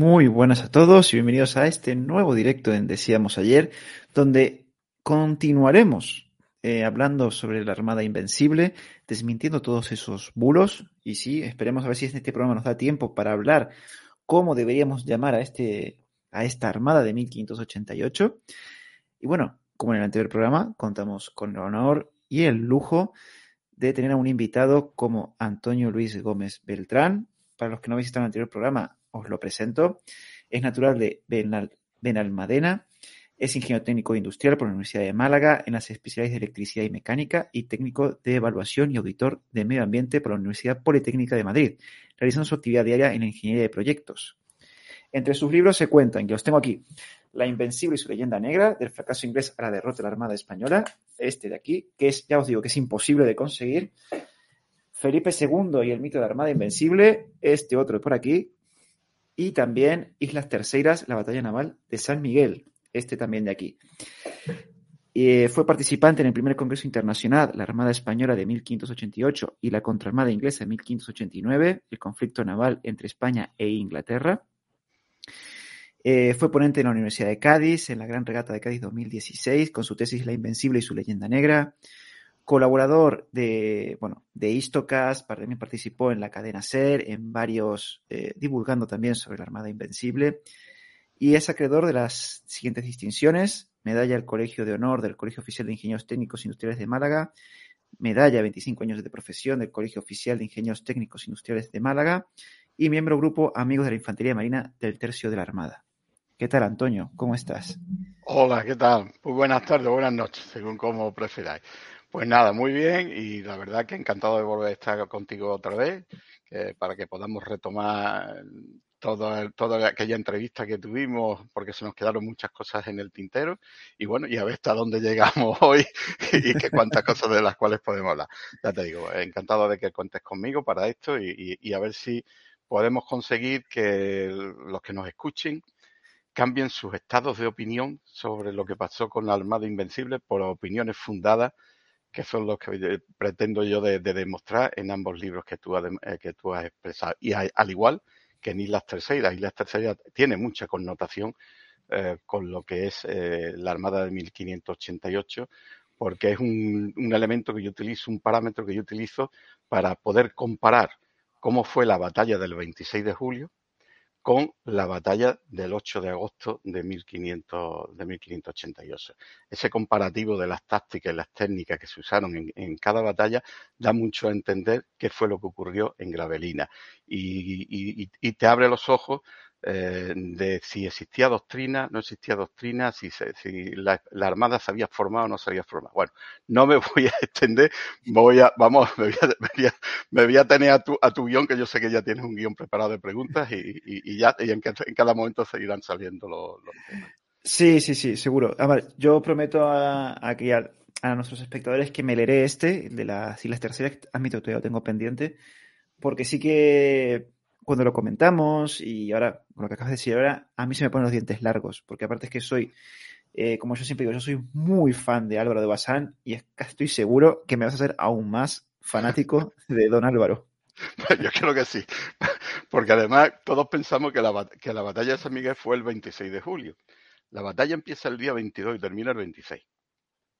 Muy buenas a todos y bienvenidos a este nuevo directo en Decíamos ayer, donde continuaremos eh, hablando sobre la Armada Invencible, desmintiendo todos esos bulos. Y sí, esperemos a ver si este programa nos da tiempo para hablar cómo deberíamos llamar a, este, a esta Armada de 1588. Y bueno, como en el anterior programa, contamos con el honor y el lujo de tener a un invitado como Antonio Luis Gómez Beltrán. Para los que no en el anterior programa, os lo presento. Es natural de Benal, Benalmadena, es ingeniero técnico industrial por la Universidad de Málaga en las especialidades de electricidad y mecánica y técnico de evaluación y auditor de medio ambiente por la Universidad Politécnica de Madrid, realizando su actividad diaria en la ingeniería de proyectos. Entre sus libros se cuentan, que los tengo aquí, La Invencible y su leyenda negra, del fracaso inglés a la derrota de la Armada Española, este de aquí, que es, ya os digo, que es imposible de conseguir, Felipe II y el mito de la Armada Invencible, este otro por aquí, y también Islas Terceras, la batalla naval de San Miguel, este también de aquí. Eh, fue participante en el primer Congreso Internacional, la Armada Española de 1588 y la Contraarmada Inglesa de 1589, el conflicto naval entre España e Inglaterra. Eh, fue ponente en la Universidad de Cádiz, en la Gran Regata de Cádiz 2016, con su tesis La Invencible y su leyenda negra colaborador de, bueno, de Istocast, también participó en la cadena SER, en varios, eh, divulgando también sobre la Armada Invencible, y es acreedor de las siguientes distinciones, medalla del Colegio de Honor del Colegio Oficial de Ingenieros Técnicos Industriales de Málaga, medalla 25 años de profesión del Colegio Oficial de Ingenieros Técnicos Industriales de Málaga, y miembro grupo Amigos de la Infantería Marina del Tercio de la Armada. ¿Qué tal, Antonio? ¿Cómo estás? Hola, ¿qué tal? Muy buenas tardes, buenas noches, según como preferáis. Pues nada, muy bien y la verdad que encantado de volver a estar contigo otra vez para que podamos retomar toda, toda aquella entrevista que tuvimos porque se nos quedaron muchas cosas en el tintero y bueno, y a ver hasta dónde llegamos hoy y que cuántas cosas de las cuales podemos hablar. Ya te digo, encantado de que cuentes conmigo para esto y, y a ver si podemos conseguir que los que nos escuchen cambien sus estados de opinión sobre lo que pasó con la Armada Invencible por opiniones fundadas que son los que eh, pretendo yo de, demostrar en ambos libros que tú, eh, que tú has expresado. Y al igual que en Islas Terceras, Islas Terceras tiene mucha connotación eh, con lo que es la Armada de 1588, porque es un, un elemento que yo utilizo, un parámetro que yo utilizo para poder comparar cómo fue la batalla del 26 de julio con la batalla del 8 de agosto de, 1500, de 1588. Ese comparativo de las tácticas y las técnicas que se usaron en, cada batalla da mucho a entender qué fue lo que ocurrió en Gravelina y te abre los ojos eh, de si existía doctrina, no existía doctrina, si, si la, Armada se había formado o no se había formado. Bueno, no me voy a extender, voy a, vamos, me voy a, tener a tu, a tu guion, que yo sé que ya tienes un guion preparado de preguntas y, y, ya y en, en, cada momento seguirán saliendo los, temas. Sí, sí, sí, seguro. Yo prometo a, a, a, nuestros espectadores que me leeré este, de las Islas Terceras, admito que lo tengo pendiente, porque sí que cuando lo comentamos y ahora, con lo que acabas de decir ahora, a mí se me ponen los dientes largos, porque aparte es que soy, eh, como yo siempre digo, yo soy muy fan de Álvaro de Bazán y estoy seguro que me vas a hacer aún más fanático de don Álvaro. Yo creo que sí, porque además todos pensamos que la, que la batalla de San Miguel fue el 26 de julio. La batalla empieza el día 22 y termina el 26.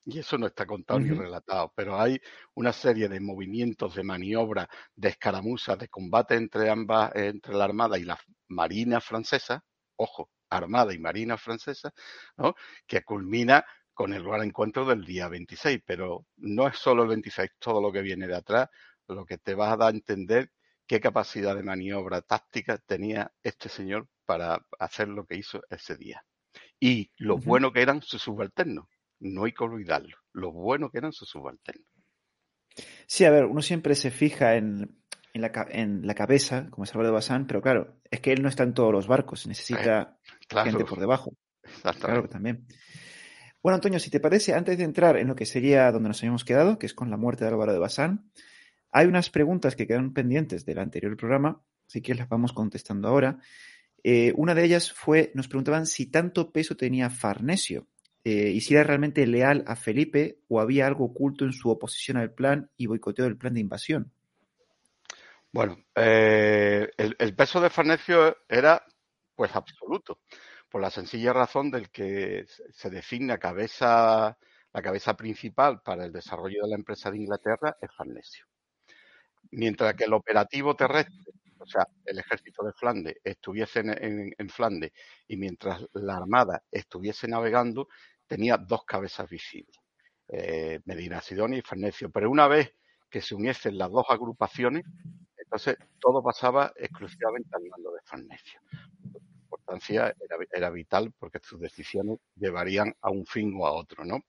Y eso no está contado ni relatado, pero hay una serie de movimientos, de maniobras, de escaramuzas, de combate entre ambas, entre la Armada y la Marina francesa, ojo, Armada y Marina francesa, ¿no? que culmina con el lugar encuentro del día 26, pero no es solo el 26, todo lo que viene de atrás, lo que te va a dar a entender qué capacidad de maniobra táctica tenía este señor para hacer lo que hizo ese día. Y lo bueno que eran sus subalternos no hay que olvidarlo, lo bueno que eran sus subalternos. Sí, a ver, uno siempre se fija en, en, la, en la, cabeza, como es Álvaro de Bazán, pero claro, es que él no está en todos los barcos, necesita eh, gente por debajo. Claro que también. Bueno, Antonio, si te parece, antes de entrar en lo que sería donde nos habíamos quedado, que es con la muerte de Álvaro de Bazán, hay unas preguntas que quedan pendientes del anterior programa, así que las vamos contestando ahora. Eh, una de ellas fue, nos preguntaban si tanto peso tenía Farnesio eh, y si era realmente leal a Felipe o había algo oculto en su oposición al plan y boicoteo del plan de invasión. Bueno, eh, el, peso de Farnesio era Pues absoluto, por la sencilla razón del que se designa cabeza, la cabeza principal para el desarrollo de la empresa de Inglaterra es Farnesio. Mientras que el operativo terrestre, sea, el ejército de Flandes estuviese en, Flandes y mientras la armada estuviese navegando, tenía dos cabezas visibles, eh, Medina Sidonia y Farnesio. Pero una vez que se uniesen las dos agrupaciones, entonces todo pasaba exclusivamente al mando de Farnesio. Su importancia era, vital porque sus decisiones llevarían a un fin o a otro, ¿no?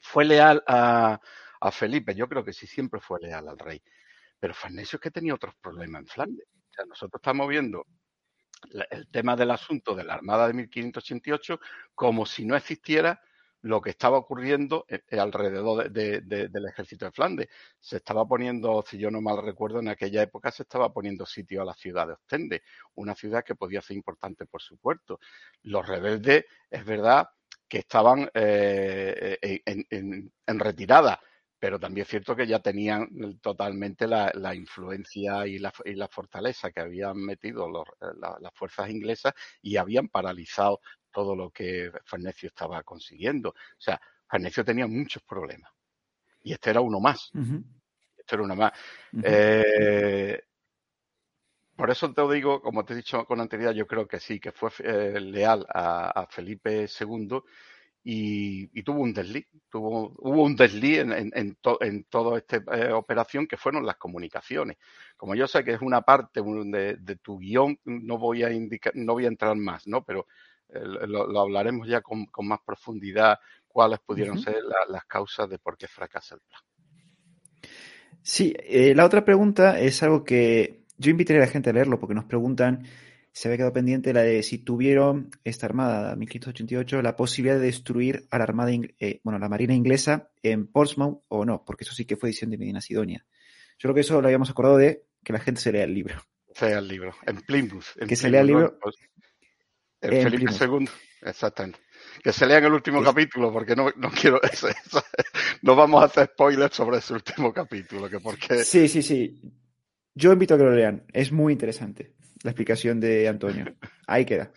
Fue leal a, a Felipe, yo creo que sí siempre fue leal al rey. Pero Farnesio es que tenía otros problemas en Flandes. Sea, nosotros estamos viendo el tema del asunto de la Armada de 1588 como si no existiera lo que estaba ocurriendo eh, eh, alrededor del ejército de Flandes. Se estaba poniendo, si yo no mal recuerdo, en aquella época se estaba poniendo sitio a la ciudad de Ostende, una ciudad que podía ser importante por su puerto. Los rebeldes, es verdad, que estaban eh, en, retirada, pero también es cierto que ya tenían totalmente la, influencia y la, fortaleza que habían metido las fuerzas inglesas y habían paralizado todo lo que Farnesio estaba consiguiendo. O sea, Farnesio tenía muchos problemas. Y este era uno más. Este era uno más. Eh, por eso te digo, como te he dicho con anterioridad, yo creo que sí, que fue eh, leal a, Felipe II y, tuvo un desliz, tuvo, hubo un desliz en, en, toda esta eh, operación que fueron las comunicaciones. Como yo sé que es una parte de, de, tu guion, no voy a indicar, no voy a entrar más, ¿no? Pero lo, hablaremos ya con, más profundidad cuáles pudieron ser las causas de por qué fracasa el plan. Sí, eh, la otra pregunta es algo que yo invitaría a la gente a leerlo porque nos preguntan, se había quedado pendiente la de si tuvieron esta armada 1588 la posibilidad de destruir a la armada, eh, bueno, la marina inglesa en Portsmouth o no, porque eso sí que fue edición de Medina Sidonia. Yo creo que eso lo habíamos acordado de que la gente se lea el libro. Se lea el libro, en Plymouth. que se lea el libro. El Felipe II, exactamente. Que se lea en el último capítulo, porque no, no quiero. Eso, no vamos a hacer spoilers sobre ese último capítulo. Que porque... Sí, sí, sí. Yo invito a que lo lean. Es muy interesante la explicación de Antonio. Ahí queda.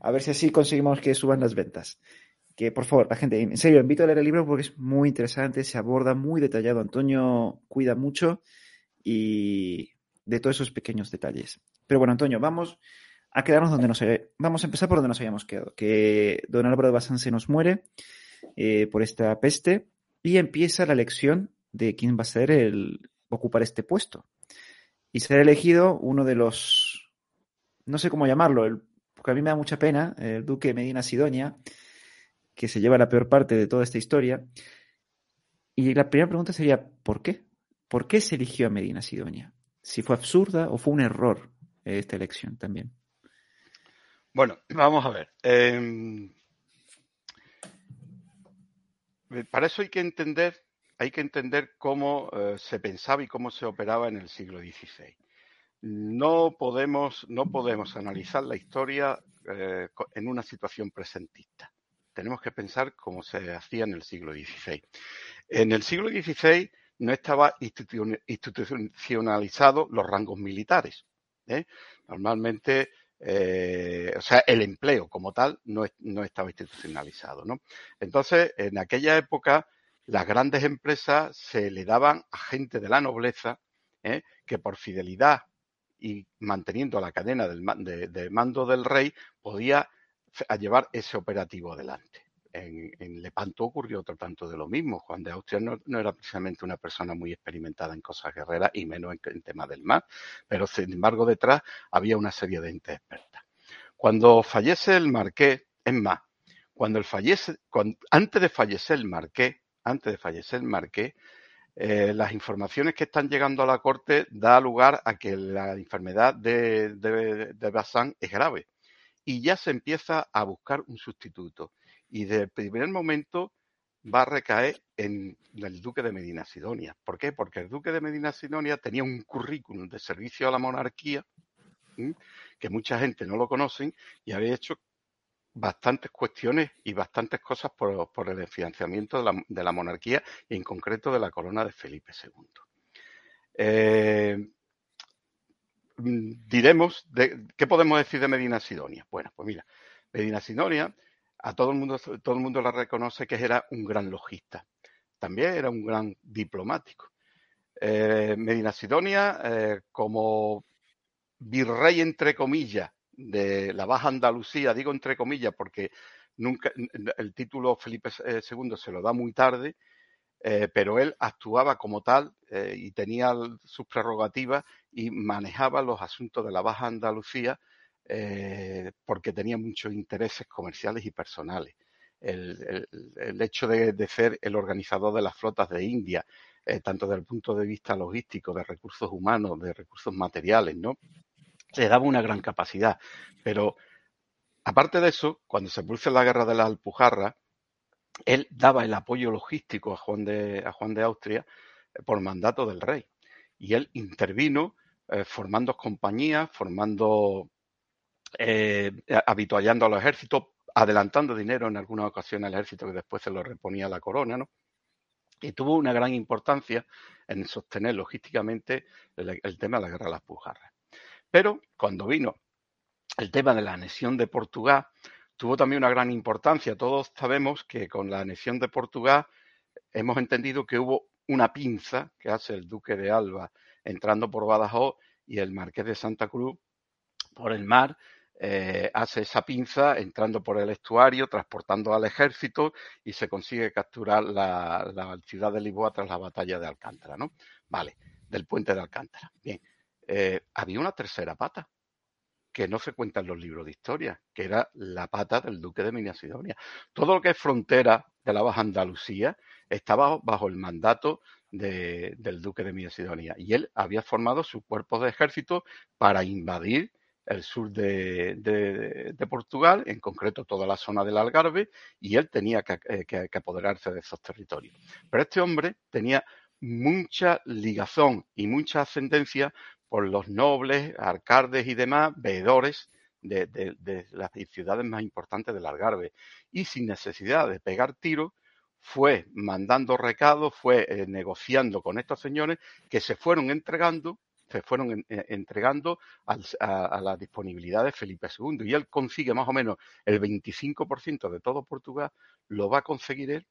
A ver si así conseguimos que suban las ventas. Que por favor, la gente, en serio, invito a leer el libro porque es muy interesante, se aborda muy detallado. Antonio cuida mucho y de todos esos pequeños detalles. Pero bueno, Antonio, vamos a quedarnos donde nos... Vamos a empezar por donde nos habíamos quedado, que don Álvaro de Bazán se nos muere eh, por esta peste y empieza la elección de quién va a ser el ocupar este puesto. Y será elegido uno de los, no sé cómo llamarlo, porque a mí me da mucha pena, el duque Medina Sidonia, que se lleva la peor parte de toda esta historia. Y la primera pregunta sería, ¿por qué? ¿Por qué se eligió a Medina Sidonia? Si fue absurda o fue un error esta elección también. Bueno, vamos a ver. Em, para eso hay que entender, hay que entender cómo eh, se pensaba y cómo se operaba en el siglo XVI. No podemos, no podemos analizar la historia eh, en una situación presentista. Tenemos que pensar cómo se hacía en el siglo XVI. En el siglo XVI no estaba institucionalizado los rangos militares. ¿eh? Normalmente o sea, el empleo como tal no, no estaba institucionalizado, ¿no? Entonces, en aquella época, las grandes empresas se le daban a gente de la nobleza ¿eh? que por fidelidad y manteniendo la cadena del, de mando del rey podía llevar ese operativo adelante en, Lepanto ocurrió otro tanto de lo mismo. Juan de Austria no, era precisamente una persona muy experimentada en cosas guerreras y menos en, en tema del mar, pero sin embargo detrás había una serie de entes expertas. Cuando fallece el marqués, es más, cuando el fallece, antes de fallecer el marqués, antes de fallecer el marqués, eh, las informaciones que están llegando a la corte da lugar a que la enfermedad de, de, de Bazán es grave y ya se empieza a buscar un sustituto y de primer momento va a recaer en el duque de Medina Sidonia. ¿Por qué? Porque el duque de Medina Sidonia tenía un currículum de servicio a la monarquía que mucha gente no lo conoce y había hecho bastantes cuestiones y bastantes cosas por, el financiamiento de la, monarquía y en concreto de la corona de Felipe II. Eh, mm, diremos, ¿qué podemos decir de Medina Sidonia? Bueno, pues mira, Medina Sidonia, a todo el mundo, todo el mundo la reconoce que era un gran logista. También era un gran diplomático. Eh, Medina Sidonia, eh, como virrey, entre comillas, de la Baja Andalucía, digo entre comillas porque nunca el título Felipe II se lo da muy tarde, eh, pero él actuaba como tal eh, y tenía sus prerrogativas y manejaba los asuntos de la Baja Andalucía eh, porque tenía muchos intereses comerciales y personales. El, hecho de, ser el organizador de las flotas de India, tanto desde el punto de vista logístico, de recursos humanos, de recursos materiales, ¿no? Le daba una gran capacidad. Pero aparte de eso, cuando se produce la guerra de la Alpujarra, él daba el apoyo logístico a Juan de, a Juan de Austria eh, por mandato del rey. Y él intervino eh, formando compañías, formando, eh, habituallando a los ejércitos, adelantando dinero en algunas ocasiones al ejército que después se lo reponía la corona, ¿no? Y tuvo una gran importancia en sostener logísticamente el, tema de la guerra de las Pujarras. Pero cuando vino el tema de la anexión de Portugal, tuvo también una gran importancia. Todos sabemos que con la anexión de Portugal hemos entendido que hubo una pinza que hace el duque de Alba entrando por Badajoz y el marqués de Santa Cruz por el mar eh, hace esa pinza entrando por el estuario, transportando al ejército y se consigue capturar la, ciudad de Lisboa tras la batalla de Alcántara, ¿no? Vale, del puente de Alcántara. Bien, eh, había una tercera pata que no se cuenta en los libros de historia, que era la pata del duque de Minas Sidonia. Todo lo que es frontera de la Baja Andalucía estaba bajo el mandato del duque de Minas Sidonia y él había formado su cuerpo de ejército para invadir el sur de, Portugal, en concreto toda la zona del Algarve, y él tenía eh, que, que apoderarse de esos territorios. Pero este hombre tenía mucha ligazón y mucha ascendencia por los nobles, alcaldes y demás veedores de, las ciudades más importantes del Algarve. Y sin necesidad de pegar tiro, fue mandando recados, fue eh, negociando con estos señores que se fueron entregando se fueron eh, entregando a, a, la disponibilidad de Felipe II y él consigue más o menos el 25% de todo Portugal, lo va a conseguir él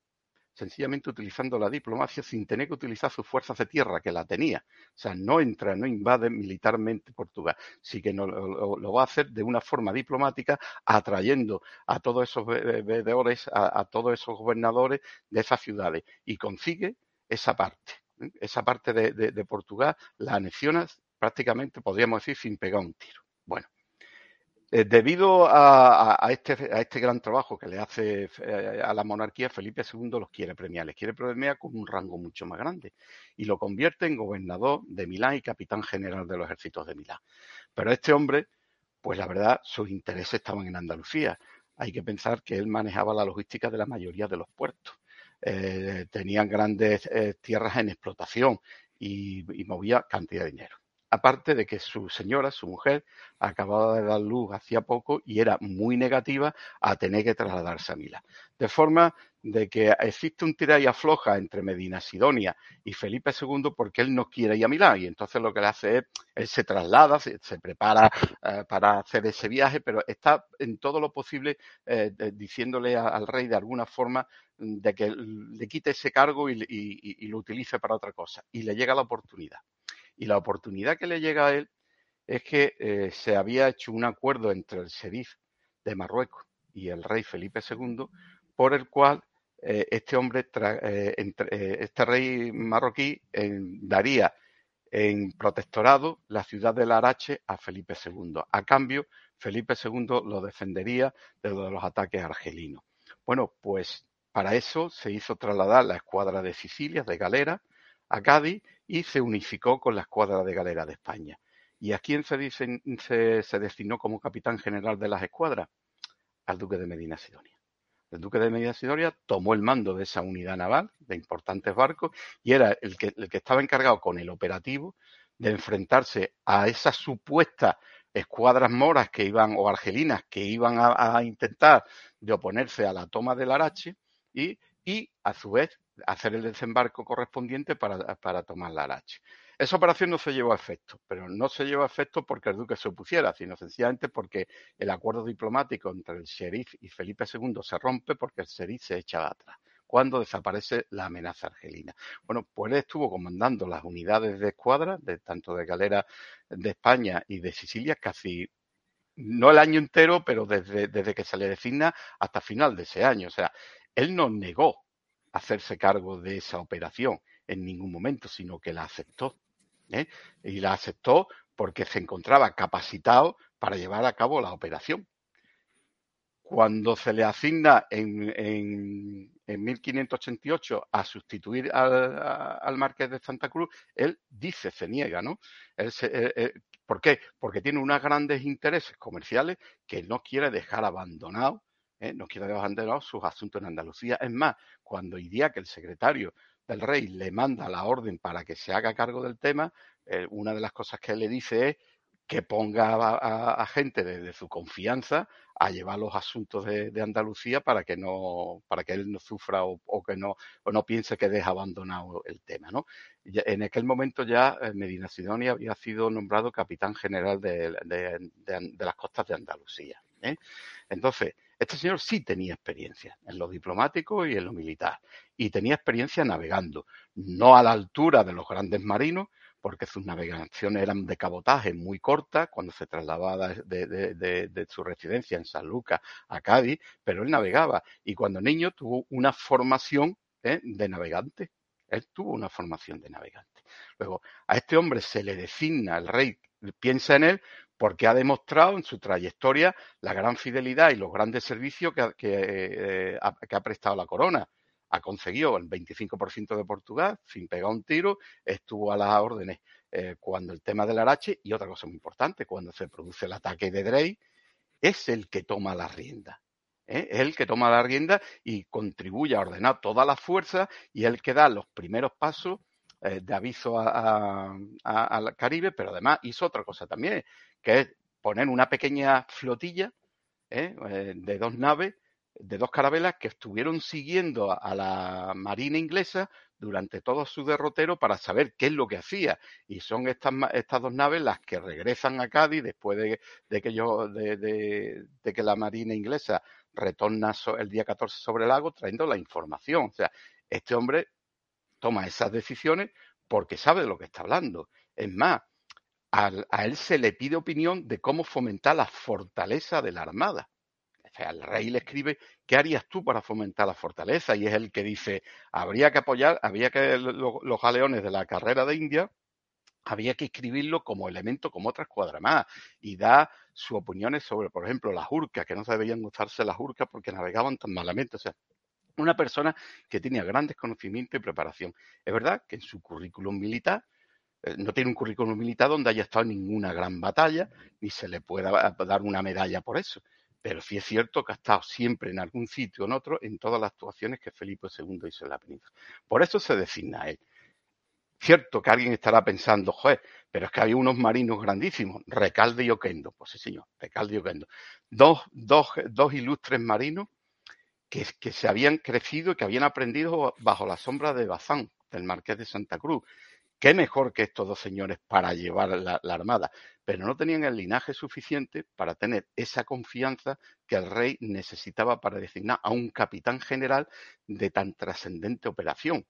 sencillamente utilizando la diplomacia sin tener que utilizar sus fuerzas de tierra, que la tenía. O sea, no entra, no invade militarmente Portugal, sí que no, lo, va a hacer de una forma diplomática, atrayendo a todos esos veedores, a, todos esos gobernadores de esas ciudades, y consigue esa parte. ¿eh? Esa parte de, de Portugal la anexiona prácticamente, podríamos decir, sin pegar un tiro. Bueno, eh, debido este, a, este, gran trabajo que le hace eh, a la monarquía, Felipe II los quiere premiar, les quiere premiar con un rango mucho más grande y lo convierte en gobernador de Milán y capitán general de los ejércitos de Milán. Pero este hombre, pues la verdad, sus intereses estaban en Andalucía. Hay que pensar que él manejaba la logística de la mayoría de los puertos. Eh, tenían grandes tierras en explotación y movía cantidad de dinero aparte de que su señora, su mujer, acababa de dar luz hacía poco y era muy negativa a tener que trasladarse a Milán. De forma de que existe un tira y afloja entre Medina Sidonia y Felipe II porque él no quiere ir a Milán y entonces lo que le hace es, él se traslada, se, prepara eh, para hacer ese viaje, pero está en todo lo posible eh, diciéndole al rey de alguna forma de que le quite ese cargo y lo utilice para otra cosa. Y le llega la oportunidad. Y la oportunidad que le llega a él es que eh, se había hecho un acuerdo entre el sheriff de Marruecos y el rey Felipe II, por el cual eh, este hombre, eh, este rey marroquí, daría en protectorado la ciudad de Larache a Felipe II. A cambio, Felipe II lo defendería de los ataques argelinos. Bueno, pues para eso se hizo trasladar la escuadra de Sicilia, de Galera, a Cádiz y se unificó con la escuadra de galera de España. ¿Y a quién se, se, destinó como capitán general de las escuadras? Al duque de Medina Sidonia. El duque de Medina Sidonia tomó el mando de esa unidad naval de importantes barcos y era el que, el que estaba encargado con el operativo de enfrentarse a esas supuestas escuadras moras que iban o argelinas que iban a, intentar de oponerse a la toma del Arache y, y a su vez hacer el desembarco correspondiente para, tomar la Arache. Esa operación no se llevó a efecto, pero no se llevó a efecto porque el duque se opusiera, sino sencillamente porque el acuerdo diplomático entre el sheriff y Felipe II se rompe porque el sheriff se echa atrás cuando desaparece la amenaza argelina. Bueno, pues él estuvo comandando las unidades de escuadra, de, tanto de galera de España y de Sicilia, casi no el año entero, pero desde, desde que se le designa hasta final de ese año. O sea, él no negó hacerse cargo de esa operación en ningún momento, sino que la aceptó. ¿eh? Y la aceptó porque se encontraba capacitado para llevar a cabo la operación. Cuando se le asigna en, en, en 1588 a sustituir al, marqués de Santa Cruz, él dice, se niega, ¿no? Él eh, eh, ¿Por qué? Porque tiene unos grandes intereses comerciales que no quiere dejar abandonado, no quiere dejar sus asuntos en Andalucía. Es más, cuando que el secretario del rey le manda la orden para que se haga cargo del tema, eh, una de las cosas que le dice es que ponga a, gente de, su confianza a llevar los asuntos de, Andalucía para que no para que él no sufra o, que no no piense que deja abandonado el tema no en aquel momento ya eh, Medina Sidonia había sido nombrado capitán general de, las costas de Andalucía ¿eh? entonces este señor sí tenía experiencia en lo diplomático y en lo militar, y tenía experiencia navegando, no a la altura de los grandes marinos, porque sus navegaciones eran de cabotaje muy cortas cuando se trasladaba de, su residencia en San Lucas a Cádiz, pero él navegaba y cuando niño tuvo una formación ¿eh? de navegante. Él tuvo una formación de navegante. Luego, a este hombre se le designa, el rey piensa en él porque ha demostrado en su trayectoria la gran fidelidad y los grandes servicios que, eh, ha, prestado la corona. Ha conseguido el 25% de Portugal sin pegar un tiro, estuvo a las órdenes eh, cuando el tema del Arache y otra cosa muy importante, cuando se produce el ataque de Drey, es el que toma la rienda. ¿eh? Es el que toma la rienda y contribuye a ordenar todas las fuerzas y el que da los primeros pasos eh, de aviso al Caribe, pero además hizo otra cosa también, que es poner una pequeña flotilla ¿eh? Eh, de dos naves, de dos carabelas que estuvieron siguiendo a, la Marina inglesa durante todo su derrotero para saber qué es lo que hacía. Y son estas, estas dos naves las que regresan a Cádiz después de, que, yo, de, que la Marina inglesa retorna el día 14 sobre el lago trayendo la información. O sea, este hombre toma esas decisiones porque sabe de lo que está hablando. Es más, a él se le pide opinión de cómo fomentar la fortaleza de la Armada. O sea, el rey le escribe, ¿qué harías tú para fomentar la fortaleza? Y es el que dice, habría que apoyar, había que los galeones de la carrera de India, había que escribirlo como elemento, como otra escuadra más, y da sus opiniones sobre, por ejemplo, las urcas, que no se debían usarse las urcas porque navegaban tan malamente. O sea, una persona que tenía grandes conocimientos y preparación. Es verdad que en su currículum militar no tiene un currículum militar donde haya estado en ninguna gran batalla, ni se le pueda dar una medalla por eso. Pero sí es cierto que ha estado siempre en algún sitio o en otro en todas las actuaciones que Felipe II hizo en la península. Por eso se designa a él. Cierto que alguien estará pensando, joder, pero es que hay unos marinos grandísimos, Recalde y Oquendo. Pues sí, señor, Recalde y Oquendo. Dos, dos, dos ilustres marinos que, se habían crecido y que habían aprendido bajo la sombra de Bazán, del Marqués de Santa Cruz. Qué mejor que estos dos señores para llevar la, armada, pero no tenían el linaje suficiente para tener esa confianza que el rey necesitaba para designar a un capitán general de tan trascendente operación.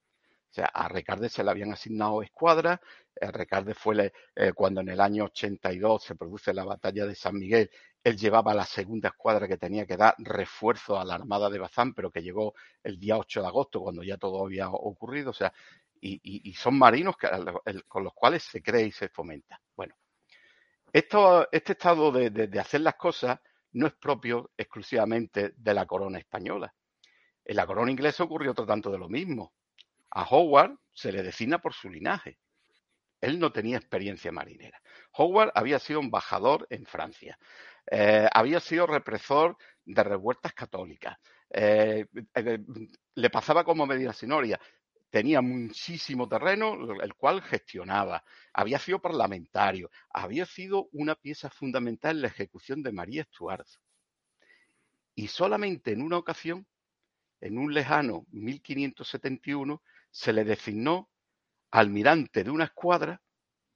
O sea, a Recarde se le habían asignado escuadras. Eh, Recarde fue eh, cuando en el año 82 se produce la batalla de San Miguel él llevaba la segunda escuadra que tenía que dar refuerzo a la Armada de Bazán, pero que llegó el día 8 de agosto, cuando ya todo había ocurrido. O sea, y, son marinos con los cuales se cree y se fomenta. Bueno, este estado de, hacer las cosas no es propio exclusivamente de la corona española. En la corona inglesa ocurrió otro tanto de lo mismo. A Howard se le designa por su linaje. Él no tenía experiencia marinera. Howard había sido embajador en Francia. Eh, había sido represor de revueltas católicas. Eh, eh, le pasaba como Medina Sinoria. Tenía muchísimo terreno, el cual gestionaba. Había sido parlamentario. Había sido una pieza fundamental en la ejecución de María Stuart. Y solamente en una ocasión, en un lejano 1571, se le designó almirante de una escuadra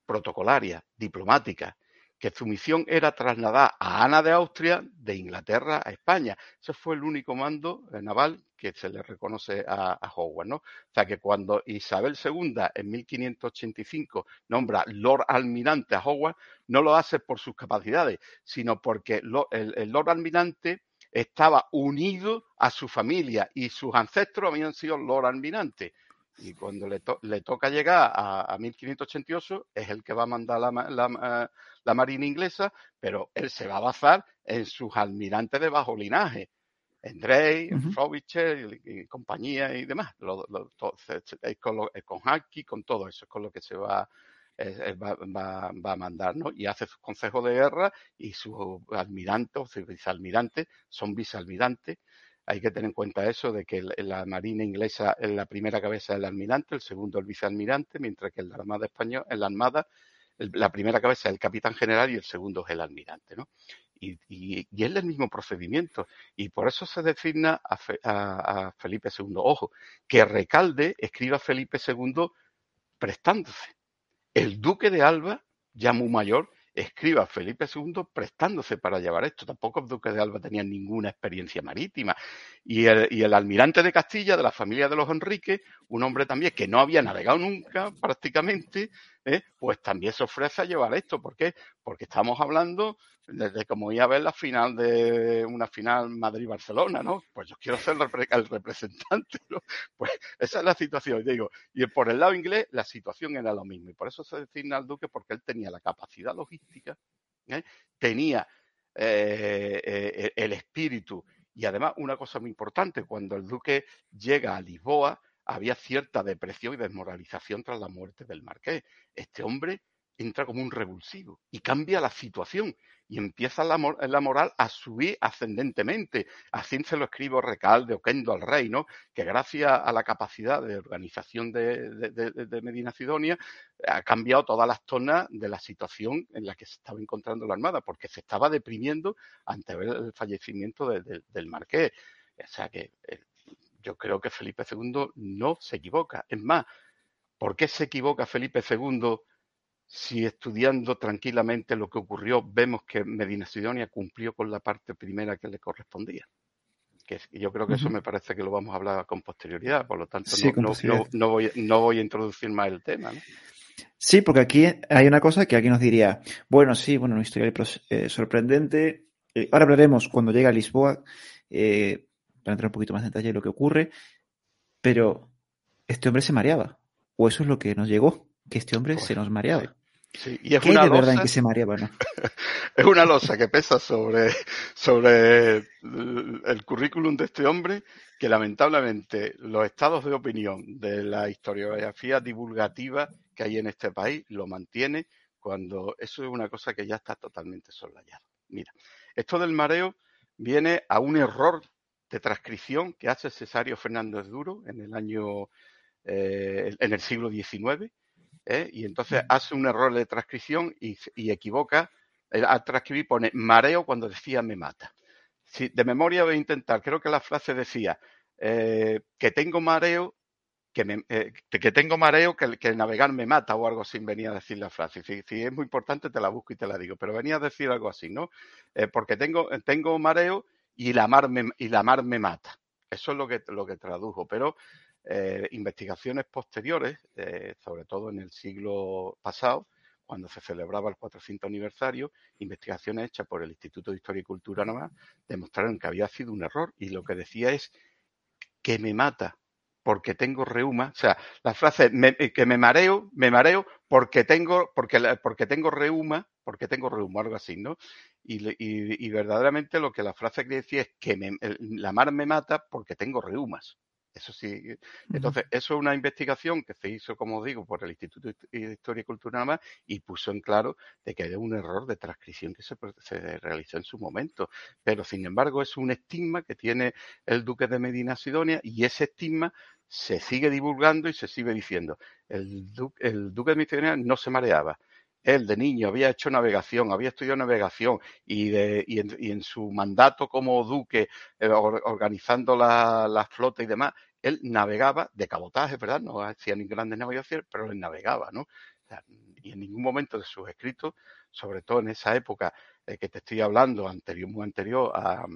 protocolaria, diplomática, que su misión era trasladar a Ana de Austria de Inglaterra a España. Ese fue el único mando naval que se le reconoce a, Howard, ¿no? O sea que cuando Isabel II en 1585 nombra Lord Almirante a Howard, no lo hace por sus capacidades, sino porque el, Lord Almirante estaba unido a su familia y sus ancestros habían sido Lord Almirante. Y cuando le, toca llegar a, 1588, es el que va a mandar la, la, Marina inglesa, pero él se va a basar en sus almirantes de bajo linaje. En Drake, en y, compañía y demás. es con, lo, con con todo eso, es con lo que se va, va, va, a mandar, ¿no? Y hace sus consejos de guerra y sus almirantes o vicealmirantes son vicealmirantes hay que tener en cuenta eso de que la Marina inglesa es la primera cabeza del almirante, el segundo el vicealmirante, mientras que en la Armada española, en la Armada, la primera cabeza es el capitán general y el segundo es el almirante, ¿no? Y, y, es el mismo procedimiento. Y por eso se designa a, Felipe II. Ojo, que Recalde escriba a Felipe II prestándose. El duque de Alba, ya muy mayor, escriba Felipe II prestándose para llevar esto. Tampoco el duque de Alba tenía ninguna experiencia marítima. Y el, y el, almirante de Castilla, de la familia de los Enrique, un hombre también que no había navegado nunca prácticamente, ¿eh? pues también se ofrece a llevar esto. ¿Por qué? Porque estamos hablando desde como iba a ver la final de una final Madrid-Barcelona, ¿no? Pues yo quiero ser el representante, ¿no? Pues esa es la situación, digo. Y por el lado inglés, la situación era lo mismo. Y por eso se designa al duque, porque él tenía la capacidad logística, ¿eh? tenía eh, el espíritu. Y además, una cosa muy importante, cuando el duque llega a Lisboa, había cierta depresión y desmoralización tras la muerte del marqués. Este hombre entra como un revulsivo y cambia la situación y empieza la, moral a subir ascendentemente. Así se lo escribo Recalde o Kendo al rey, ¿no? Que gracias a la capacidad de organización de, Medina Sidonia ha cambiado todas las zonas de la situación en la que se estaba encontrando la Armada, porque se estaba deprimiendo ante el fallecimiento del marqués. O sea que eh, yo creo que Felipe II no se equivoca. Es más, ¿por qué se equivoca Felipe II? si estudiando tranquilamente lo que ocurrió vemos que Medina Sidonia cumplió con la parte primera que le correspondía. Que yo creo que eso me parece que lo vamos a hablar con posterioridad, por lo tanto no, voy, no voy a introducir más el tema. Sí, porque aquí hay una cosa que aquí nos diría, bueno, sí, bueno, una historia eh, sorprendente. Eh, ahora hablaremos cuando llegue a Lisboa, eh, para entrar un poquito más en detalle de lo que ocurre, pero este hombre se mareaba, o eso es lo que nos llegó, que este hombre se nos mareaba. Sí, y es una losa, que se mareaba, es una losa que pesa sobre, sobre el currículum de este hombre que lamentablemente los estados de opinión de la historiografía divulgativa que hay en este país lo mantiene cuando eso es una cosa que ya está totalmente soslayada. Mira, esto del mareo viene a un error de transcripción que hace Cesario Fernández Duro en el año, eh, en el siglo XIX, ¿eh? y entonces hace un error de transcripción y, equivoca. Al transcribir pone mareo cuando decía me mata. Si, de memoria voy a intentar, creo que la frase decía eh, que tengo mareo, que, me, eh, que tengo mareo, que, que, navegar me mata o algo así venía a decir la frase. Si, si, es muy importante te la busco y te la digo, pero venía a decir algo así, ¿no? porque tengo, tengo mareo y la mar me, mata. Eso es lo que, lo que tradujo, pero eh, investigaciones posteriores, eh, sobre todo en el siglo pasado, cuando se celebraba el 400 aniversario, investigaciones hechas por el Instituto de Historia y Cultura nomás, demostraron que había sido un error y lo que decía es que me mata porque tengo reuma, o sea, la frase eh, que me mareo, me mareo porque tengo, porque, porque tengo reuma, porque tengo reuma, algo así, ¿no? Y, verdaderamente lo que la frase que decía es que la mar me mata porque tengo reumas. Eso sí. Entonces, eso es una investigación que se hizo, como digo, por el Instituto de Historia y Cultura más y puso en claro de que había un error de transcripción que se, realizó en su momento. Pero, sin embargo, es un estigma que tiene el duque de Medina Sidonia y ese estigma se sigue divulgando y se sigue diciendo. El, duque, el duque de Medina Sidonia no se mareaba él de niño había hecho navegación, había estudiado navegación y, de, y, en, su mandato como duque, eh, organizando la, la, flota y demás, él navegaba de cabotaje, ¿verdad? No hacía ni grandes navegaciones, pero él navegaba, ¿no? y en ningún momento de sus escritos, sobre todo en esa época que te estoy hablando, anterior, muy anterior a,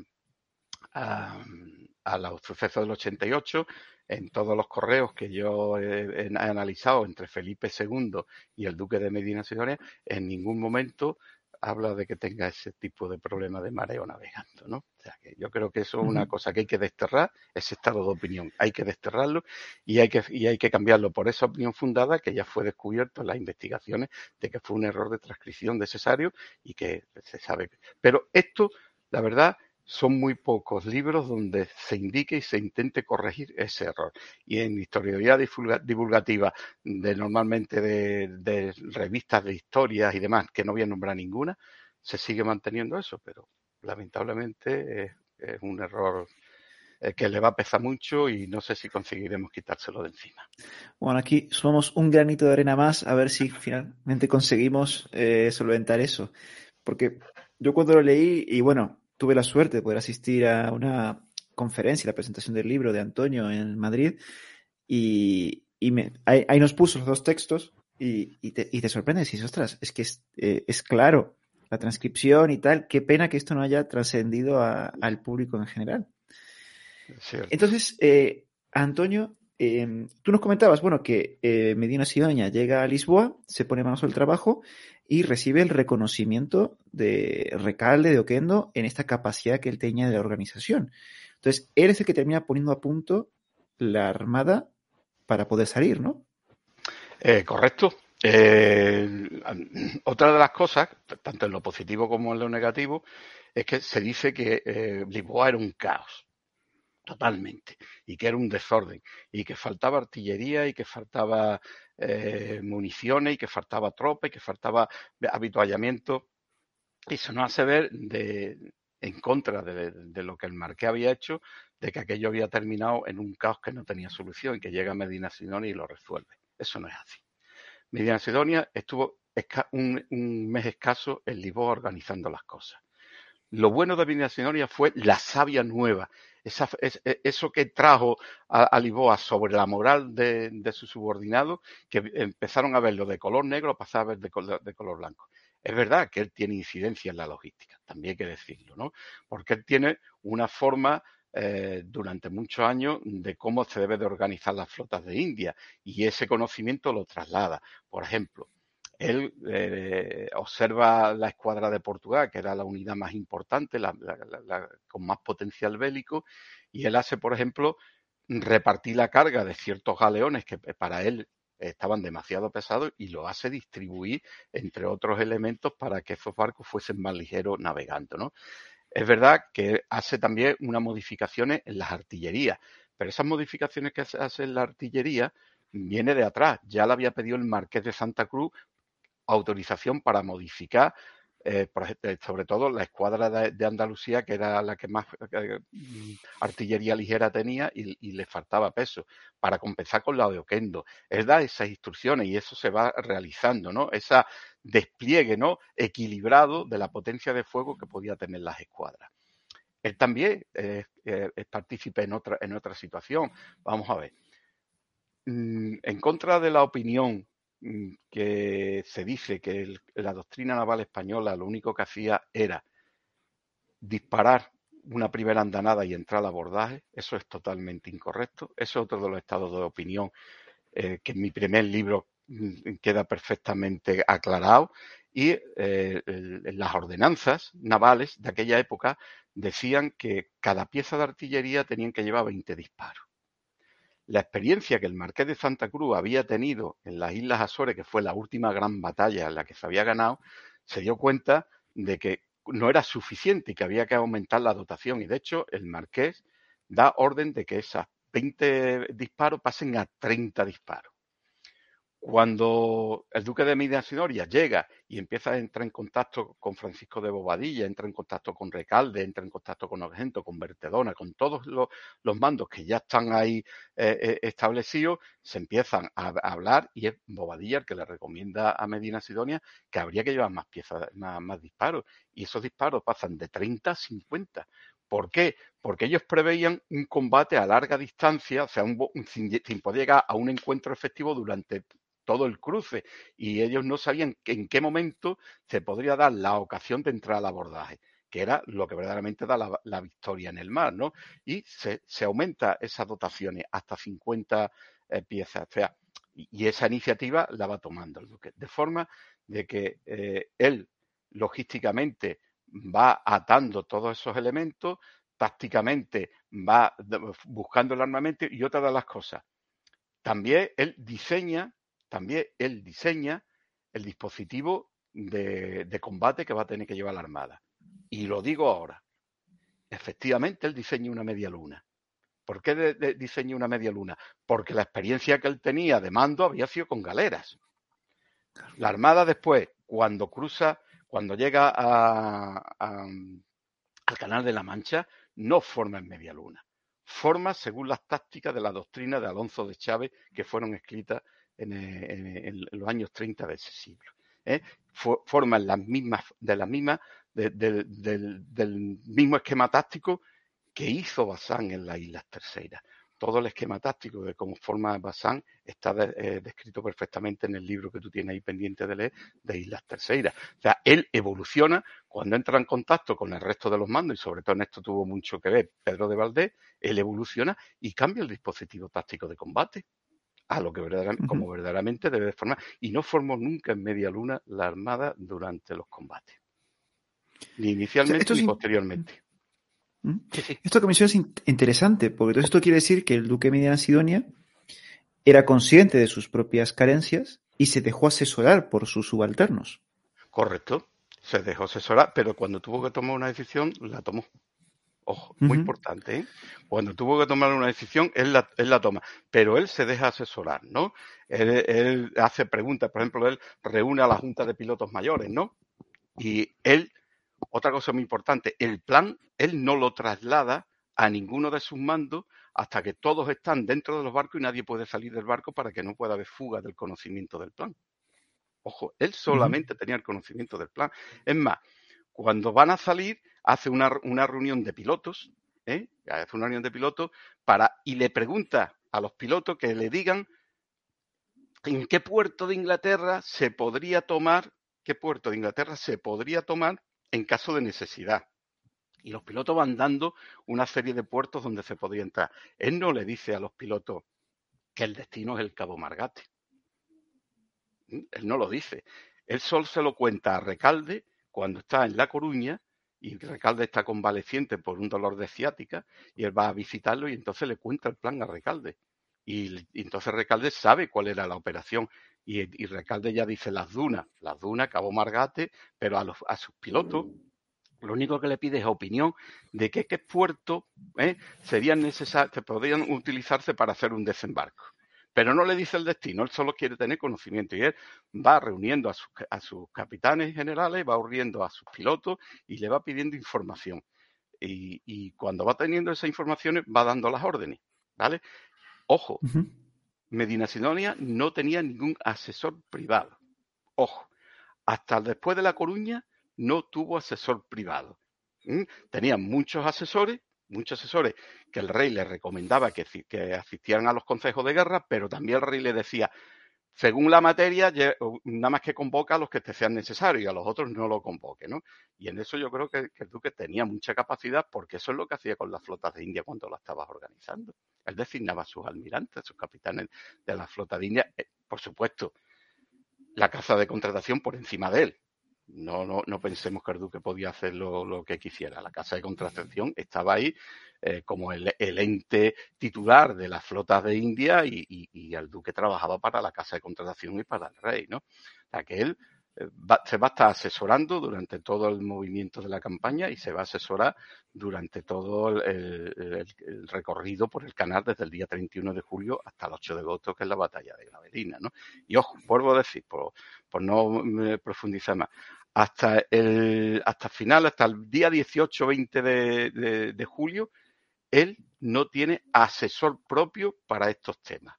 a, los sucesos del 88, en todos los correos que yo he, analizado entre Felipe II y el duque de Medina Sidonia, en ningún momento habla de que tenga ese tipo de problema de mareo navegando, ¿no? O sea, que yo creo que eso es una cosa que hay que desterrar, ese estado de opinión, hay que desterrarlo y hay que, y hay que cambiarlo por esa opinión fundada que ya fue descubierto en las investigaciones de que fue un error de transcripción necesario y que se sabe. Pero esto, la verdad, son muy pocos libros donde se indique y se intente corregir ese error. Y en historiografía divulgativa, de normalmente de, revistas de historias y demás, que no voy a nombrar ninguna, se sigue manteniendo eso, pero lamentablemente es, un error eh, que le va a pesar mucho y no sé si conseguiremos quitárselo de encima. Bueno, aquí somos un granito de arena más a ver si finalmente conseguimos eh, solventar eso. Porque yo cuando lo leí, y bueno, tuve la suerte de poder asistir a una conferencia, la presentación del libro de Antonio en Madrid, y, me, ahí, nos puso los dos textos y, y, te, y te sorprendes y dices, ostras, es que es, eh, es, claro la transcripción y tal, qué pena que esto no haya trascendido al público en general. Entonces, eh, Antonio, em, tú nos comentabas, bueno, que eh, Medina Sidoña llega a Lisboa, se pone manos al trabajo y recibe el reconocimiento de Recalde, de Oquendo, en esta capacidad que él tenía de la organización. Entonces, él es el que termina poniendo a punto la armada para poder salir, ¿no? Eh, correcto. Eh, otra de las cosas, tanto en lo positivo como en lo negativo, es que se dice que eh, Lisboa era un caos, totalmente, y que era un desorden, y que faltaba artillería y que faltaba eh, municiones y que faltaba tropa y que faltaba habituallamiento. Eso nos hace ver de, en contra de, lo que el marqués había hecho, de que aquello había terminado en un caos que no tenía solución y que llega Medina Sidonia y lo resuelve. Eso no es así. Medina Sidonia estuvo un, un mes escaso en Lisboa organizando las cosas. Lo bueno de Medina Sidonia fue la savia nueva, e, eso que trajo a, Lisboa sobre la moral de, su subordinado, que empezaron a verlo de color negro, pasar a ver de, color blanco. Es verdad que él tiene incidencia en la logística, también hay que decirlo, ¿no? Porque él tiene una forma eh, durante muchos años de cómo se debe de organizar las flotas de India y ese conocimiento lo traslada. Por ejemplo, él eh, observa la escuadra de Portugal, que era la unidad más importante, la, con más potencial bélico, y él hace, por ejemplo, repartir la carga de ciertos galeones que para él estaban demasiado pesados y lo hace distribuir entre otros elementos para que esos barcos fuesen más ligeros navegando, ¿no? Es verdad que hace también unas modificaciones en las artillerías, pero esas modificaciones que hace en la artillería viene de atrás. Ya la había pedido el Marqués de Santa Cruz autorización para modificar, eh, eh, sobre todo la escuadra de, Andalucía, que era la que más eh, mm, artillería ligera tenía y, le faltaba peso, para compensar con la de Oquendo. Él da esas instrucciones y eso se va realizando, ¿no? Ese despliegue, ¿no? Equilibrado de la potencia de fuego que podía tener las escuadras. Él también es partícipe en otra, en otra situación. Vamos a ver. Mm, en contra de la opinión que se dice que la doctrina naval española lo único que hacía era disparar una primera andanada y entrar al abordaje, eso es totalmente incorrecto. Eso es otro de los estados de opinión eh, que en mi primer libro mm, queda perfectamente aclarado. Y eh, las ordenanzas navales de aquella época decían que cada pieza de artillería tenían que llevar 20 disparos la experiencia que el Marqués de Santa Cruz había tenido en las Islas Azores, que fue la última gran batalla en la que se había ganado, se dio cuenta de que no era suficiente y que había que aumentar la dotación. Y de hecho, el Marqués da orden de que esas 20 disparos pasen a 30 disparos. Cuando el duque de Medina Sidonia llega y empieza a entrar en contacto con Francisco de Bobadilla, entra en contacto con Recalde, entra en contacto con Argento, con Bertedona, con todos los, mandos que ya están ahí eh, eh, establecidos, se empiezan a, hablar y es Bobadilla el que le recomienda a Medina Sidonia que habría que llevar más piezas, más, disparos. Y esos disparos pasan de 30 a 50. ¿Por qué? Porque ellos preveían un combate a larga distancia, o sea, sin poder llegar a un encuentro efectivo durante todo el cruce, y ellos no sabían en qué momento se podría dar la ocasión de entrar al abordaje que era lo que verdaderamente da la, victoria en el mar, ¿no? Y se, aumenta esas dotaciones hasta 50 eh, piezas. O sea, y, esa iniciativa la va tomando el Duque, de forma de que eh, él logísticamente va atando todos esos elementos, tácticamente va buscando el armamento y otra de las cosas. También él diseña, también él diseña el dispositivo de combate que va a tener que llevar la Armada. Y lo digo ahora. Efectivamente, él diseña una media luna. ¿Por qué de, diseña una media luna? Porque la experiencia que él tenía de mando había sido con galeras. La Armada después, cuando cruza, cuando llega al Canal de la Mancha, no forma en media luna. Forma según las tácticas de la doctrina de Alonso de Chávez que fueron escritas en, los años 30 de ese siglo. ¿eh? Forman las mismas, de las del, mismo esquema táctico que hizo Bazán en las Islas Terceras. Todo el esquema táctico de cómo forma Bazán está eh, descrito perfectamente en el libro que tú tienes ahí pendiente de leer de Islas Terceras. O sea, él evoluciona cuando entra en contacto con el resto de los mandos, y sobre todo en esto tuvo mucho que ver Pedro de Valdés, él evoluciona y cambia el dispositivo táctico de combate a lo que verdaderamente, como verdaderamente debe formar. Y no formó nunca en media luna la Armada durante los combates. Ni inicialmente ni posteriormente. ¿Mm? Esto que mencionas es interesante, porque esto quiere decir que el duque de Medina Sidonia era consciente de sus propias carencias y se dejó asesorar por sus subalternos. Correcto, se dejó asesorar, pero cuando tuvo que tomar una decisión, la tomó. Ojo, muy importante, ¿eh? Cuando tuvo que tomar una decisión, él la, él la toma, pero él se deja asesorar, ¿no? Él, él, hace preguntas, por ejemplo, él reúne a la Junta de Pilotos Mayores, ¿no? Y él otra cosa muy importante, el plan él no lo traslada a ninguno de sus mandos hasta que todos están dentro de los barcos y nadie puede salir del barco para que no pueda haber fuga del conocimiento del plan. Ojo, él solamente tenía el conocimiento del plan. Es más, cuando van a salir, hace una, reunión de pilotos, ¿eh? hace una reunión de pilotos para, y le pregunta a los pilotos que le digan en qué puerto de Inglaterra se podría tomar, qué puerto de Inglaterra se podría tomar en caso de necesidad. Y los pilotos van dando una serie de puertos donde se podía entrar. Él no le dice a los pilotos que el destino es el Cabo Margate. Él no lo dice. Él solo se lo cuenta a Recalde cuando está en La Coruña y Recalde está convaleciente por un dolor de ciática y él va a visitarlo y entonces le cuenta el plan a Recalde. Y, entonces Recalde sabe cuál era la operación y, Recalde ya dice las dunas, las dunas, Cabo Margate, pero a, los, a sus pilotos lo único que le pide es opinión de qué, qué puertos ¿eh? serían necesarios, podrían utilizarse para hacer un desembarco. Pero no le dice el destino, él solo quiere tener conocimiento y él va reuniendo a sus, a sus capitanes generales, va reuniendo a sus pilotos y le va pidiendo información. Y, cuando va teniendo esas informaciones va dando las órdenes, ¿vale? Ojo, Medina Sidonia no tenía ningún asesor privado. Ojo, hasta después de La Coruña no tuvo asesor privado. Tenía muchos asesores, muchos asesores que el rey le recomendaba que, asistieran a los consejos de guerra, pero también el rey le decía, según la materia, nada más que convoca a los que te sean necesarios y a los otros no lo convoque, ¿no? Y en eso yo creo que, el duque tenía mucha capacidad porque eso es lo que hacía con las flotas de India cuando las estabas organizando. Él designaba a sus almirantes, a sus capitanes de la flota de India, eh, por supuesto, la casa de contratación por encima de él, no, no, no pensemos que el duque podía hacer lo, que quisiera. La Casa de Contracepción estaba ahí eh, como el, ente titular de las flotas de India y, y, el duque trabajaba para la Casa de Contratación y para el rey, ¿no? O sea, que él eh, se va a estar asesorando durante todo el movimiento de la campaña y se va a asesorar durante todo el, recorrido por el canal desde el día 31 de julio hasta el 8 de agosto, que es la batalla de Gravelina. ¿no? Y ojo, vuelvo a decir, por, por no profundizar más, hasta el hasta final, hasta el día 18-20 de, julio, él no tiene asesor propio para estos temas.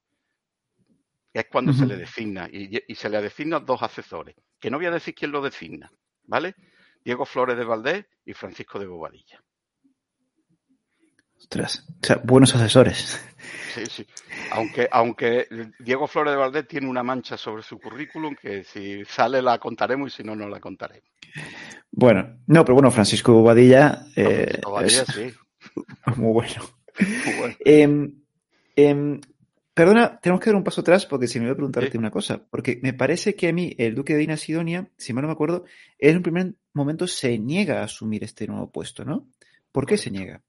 Es cuando se le designa, y, se le designa dos asesores, que no voy a decir quién lo designa, ¿vale? Diego Flores de Valdés y Francisco de Bobadilla. Ostras, o sea, buenos asesores. Sí, sí. Aunque, aunque Diego Flores de Valdés tiene una mancha sobre su currículum que si sale la contaremos y si no, no la contaremos. Bueno, no, pero bueno, Francisco Bobadilla. Eh, sí. Muy bueno. Em, em, perdona, tenemos que dar un paso atrás porque si me voy a preguntarte una cosa. Porque me parece que a mí el duque de Dina Sidonia, si mal no me acuerdo, en un primer momento se niega a asumir este nuevo puesto, ¿no? ¿Por qué se niega?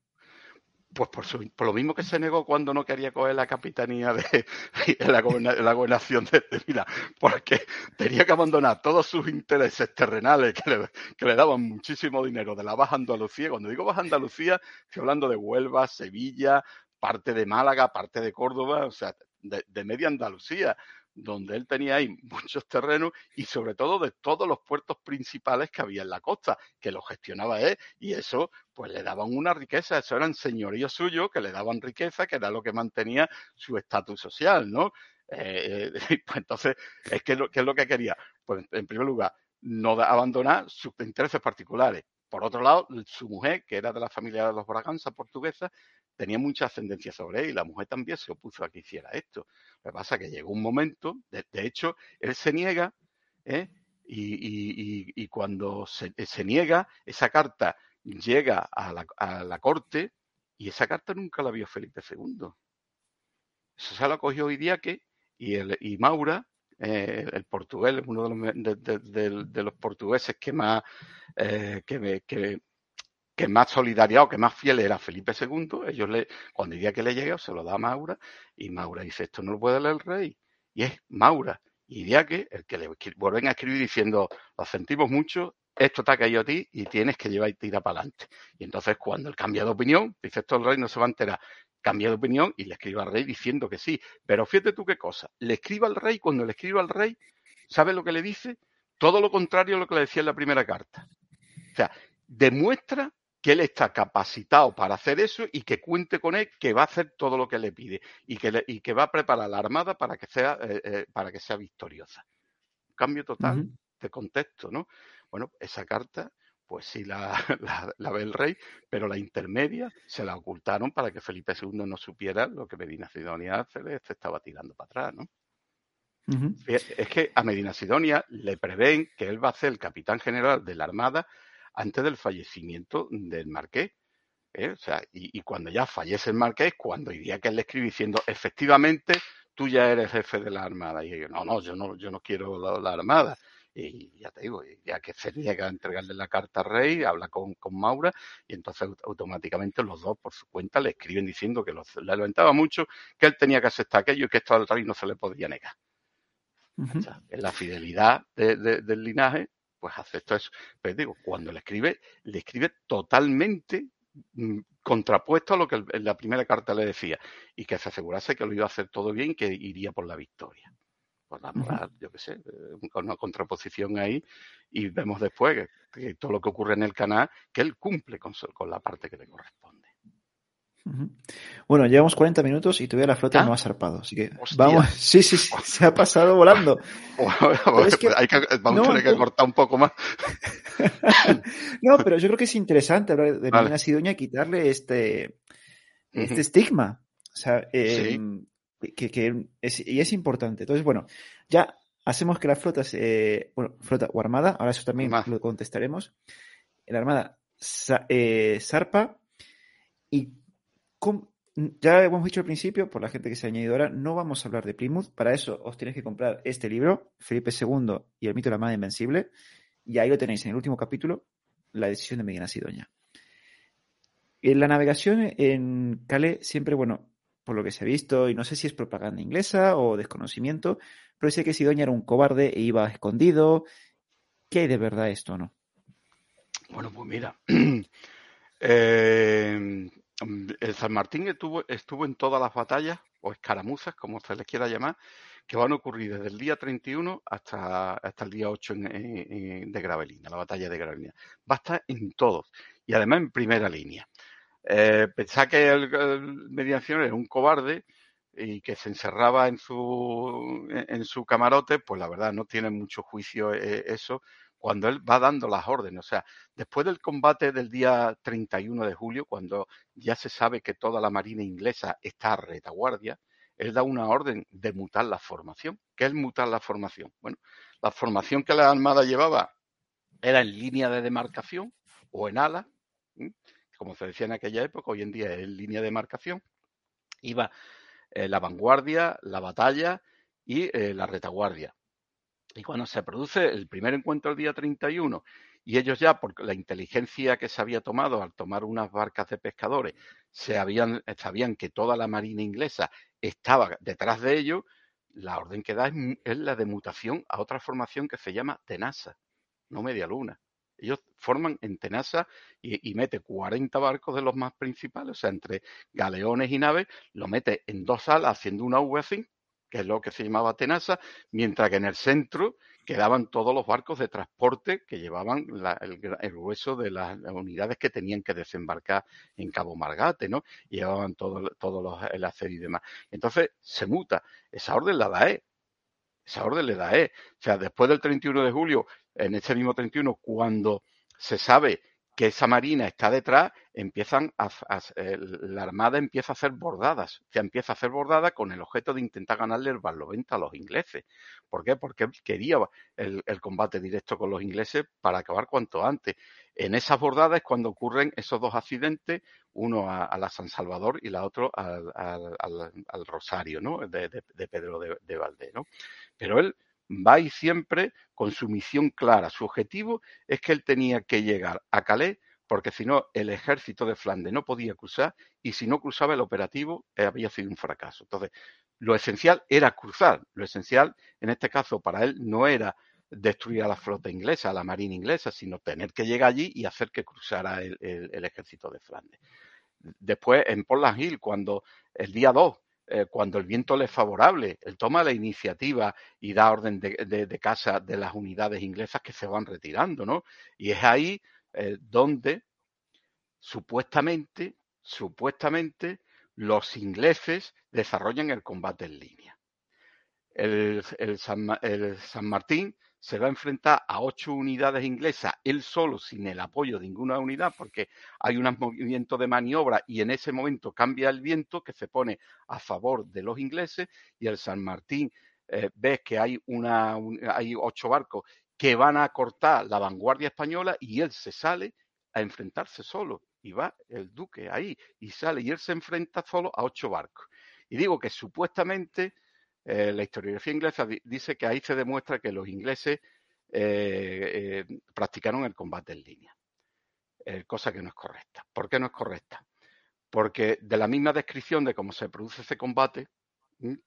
Pues por, lo mismo que se negó cuando no quería coger la capitanía de, la, gobernación de, de porque tenía que abandonar todos sus intereses terrenales que le, daban muchísimo dinero de la Baja Andalucía. Cuando digo Baja Andalucía, estoy hablando de Huelva, Sevilla, parte de Málaga, parte de Córdoba, o sea, de media Andalucía donde él tenía ahí muchos terrenos y sobre todo de todos los puertos principales que había en la costa, que lo gestionaba él y eso pues le daban una riqueza, eso eran señoríos suyos que le daban riqueza, que era lo que mantenía su estatus social, ¿no? Eh, pues entonces, es que, ¿qué es lo que quería? Pues en primer lugar, no abandonar sus intereses particulares. Por otro lado, su mujer, que era de la familia de los Braganza portuguesa, tenía mucha ascendencia sobre él y la mujer también se opuso a que hiciera esto. Lo que pasa es que llegó un momento, de, hecho, él se niega ¿eh? y, cuando se, niega, esa carta llega a la, corte y esa carta nunca la vio Felipe II. Eso se lo cogió hoy día que y, el, y Maura, eh, el portugués, uno de los, portugueses que más eh, que, que, que más solidaridad o que más fiel era Felipe II, ellos le, cuando diría que le llegue, se lo da a Maura, y Maura dice, esto no lo puede leer el rey, y es Maura, y que el que le vuelven a escribir diciendo, lo sentimos mucho, esto te ha caído a ti y tienes que llevar y tirar para adelante. Y entonces cuando él cambia de opinión, dice esto el rey no se va a enterar, cambia de opinión y le escribe al rey diciendo que sí. Pero fíjate tú qué cosa, le escribe al rey, cuando le escribe al rey, ¿sabe lo que le dice? Todo lo contrario a lo que le decía en la primera carta. O sea, demuestra que él está capacitado para hacer eso y que cuente con él que va a hacer todo lo que le pide y que, y que va a preparar la armada para que sea, eh, eh, para que sea victoriosa. Cambio total de contexto, ¿no? Bueno, esa carta, pues sí la, la, ve el rey, pero la intermedia se la ocultaron para que Felipe II no supiera lo que Medina Sidonia se estaba tirando para atrás, ¿no? Es que a Medina Sidonia le prevén que él va a ser el capitán general de la Armada antes del fallecimiento del marqués. ¿eh? O sea, y, cuando ya fallece el marqués, cuando día que él le escribe diciendo, efectivamente, tú ya eres jefe de la Armada. Y yo, no, no, yo no, yo no quiero la, Armada. Y ya te digo, ya que se llega a entregarle la carta al rey, habla con, con Maura y entonces automáticamente los dos por su cuenta le escriben diciendo que le lamentaba mucho, que él tenía que aceptar aquello y que esto al rey no se le podía negar. o sea, la fidelidad del linaje pues acepto eso. Pero digo, cuando le escribe, le escribe totalmente mm, contrapuesto a lo que en la primera carta le decía y que se asegurase que lo iba a hacer todo bien y que iría por la victoria. Por la moral, yo qué sé, eh, con una contraposición ahí y vemos después que, todo lo que ocurre en el canal, que él cumple con, con la parte que le corresponde. Bueno, llevamos 40 minutos y todavía la flota no ha zarpado, así que vamos. Sí, sí, sí, se ha pasado volando. vamos a tener que cortar un poco más. no, pero yo creo que es interesante hablar de vale. Sidonia quitarle este, este estigma. O sea, em, que, es, y es importante. Entonces, bueno, ya hacemos que la flota, se, bueno, flota o armada, ahora eso también lo contestaremos. La armada eh, zarpa y ya hemos dicho al principio, por la gente que se ha añadido ahora, no vamos a hablar de Plymouth. Para eso os tenéis que comprar este libro, Felipe II y el mito de la Madre Invencible. Y ahí lo tenéis en el último capítulo, la decisión de Medina Sidoña. En la navegación en Calais, siempre, bueno, por lo que se ha visto, y no sé si es propaganda inglesa o desconocimiento, pero dice que Sidoña era un cobarde e iba escondido. ¿Qué hay de verdad esto o no? Bueno, pues mira, eh, el San Martín estuvo, estuvo en todas las batallas, o escaramuzas, como se les quiera llamar, que van a ocurrir desde el día 31 hasta, hasta el día 8 de Gravelina, la batalla de Gravelina. Va a estar en todos, y además en primera línea. Eh, pensá que el, mediación era un cobarde y que se encerraba en su, en su camarote, pues la verdad no tiene mucho juicio eh, eso, cuando él va dando las órdenes. O sea, después del combate del día 31 de julio, cuando ya se sabe que toda la marina inglesa está a retaguardia, él da una orden de mutar la formación. ¿Qué es mutar la formación? Bueno, la formación que la Armada llevaba era en línea de demarcación o en ala, como se decía en aquella época, hoy en día es en línea de demarcación. Iba eh, la vanguardia, la batalla y eh, la retaguardia. Y cuando se produce el primer encuentro el día 31 y ellos ya, por la inteligencia que se había tomado al tomar unas barcas de pescadores, se habían, sabían que toda la marina inglesa estaba detrás de ellos, la orden que da es, la de mutación a otra formación que se llama Tenasa, no Media Luna. Ellos forman en Tenasa y, mete 40 barcos de los más principales, o sea, entre galeones y naves, lo mete en dos alas haciendo una V que es lo que se llamaba Tenasa, mientras que en el centro quedaban todos los barcos de transporte que llevaban el, grueso de las, unidades que tenían que desembarcar en Cabo Margate, ¿no? llevaban todo, todos los, el acero y demás. Entonces se muta. Esa orden la da E. Esa orden le da E. O sea, después del 31 de julio, en ese mismo 31, cuando se sabe que esa marina está detrás, empiezan a, la armada empieza a hacer bordadas, se empieza a hacer bordadas con el objeto de intentar ganarle el barlovento a los ingleses. ¿Por qué? Porque quería el, combate directo con los ingleses para acabar cuanto antes. En esas bordadas es cuando ocurren esos dos accidentes, uno a, la San Salvador y la otro al, Rosario, ¿no? De, Pedro de, de ¿no? Pero él va y siempre con su misión clara. Su objetivo es que él tenía que llegar a Calais porque si no el ejército de Flandes no podía cruzar y si no cruzaba el operativo eh, había sido un fracaso. Entonces, lo esencial era cruzar. Lo esencial, en este caso, para él no era destruir a la flota inglesa, a la marina inglesa, sino tener que llegar allí y hacer que cruzara el, ejército de Flandes. Después, en Portland Hill, cuando el día 2 eh, cuando el viento le es favorable, él toma la iniciativa y da orden de, casa de las unidades inglesas que se van retirando, ¿no? Y es ahí eh, donde supuestamente, supuestamente, los ingleses desarrollan el combate en línea. el San Martín se va a enfrentar a ocho unidades inglesas, él solo, sin el apoyo de ninguna unidad, porque hay un movimiento de maniobra y en ese momento cambia el viento que se pone a favor de los ingleses y el San Martín eh, ve que hay, una, hay ocho barcos que van a cortar la vanguardia española y él se sale a enfrentarse solo. Y va el duque ahí y sale y él se enfrenta solo a ocho barcos. Y digo que supuestamente eh, la historiografía inglesa dice que ahí se demuestra que los ingleses eh, eh, practicaron el combate en línea, cosa que no es correcta. ¿Por qué no es correcta? Porque de la misma descripción de cómo se produce ese combate,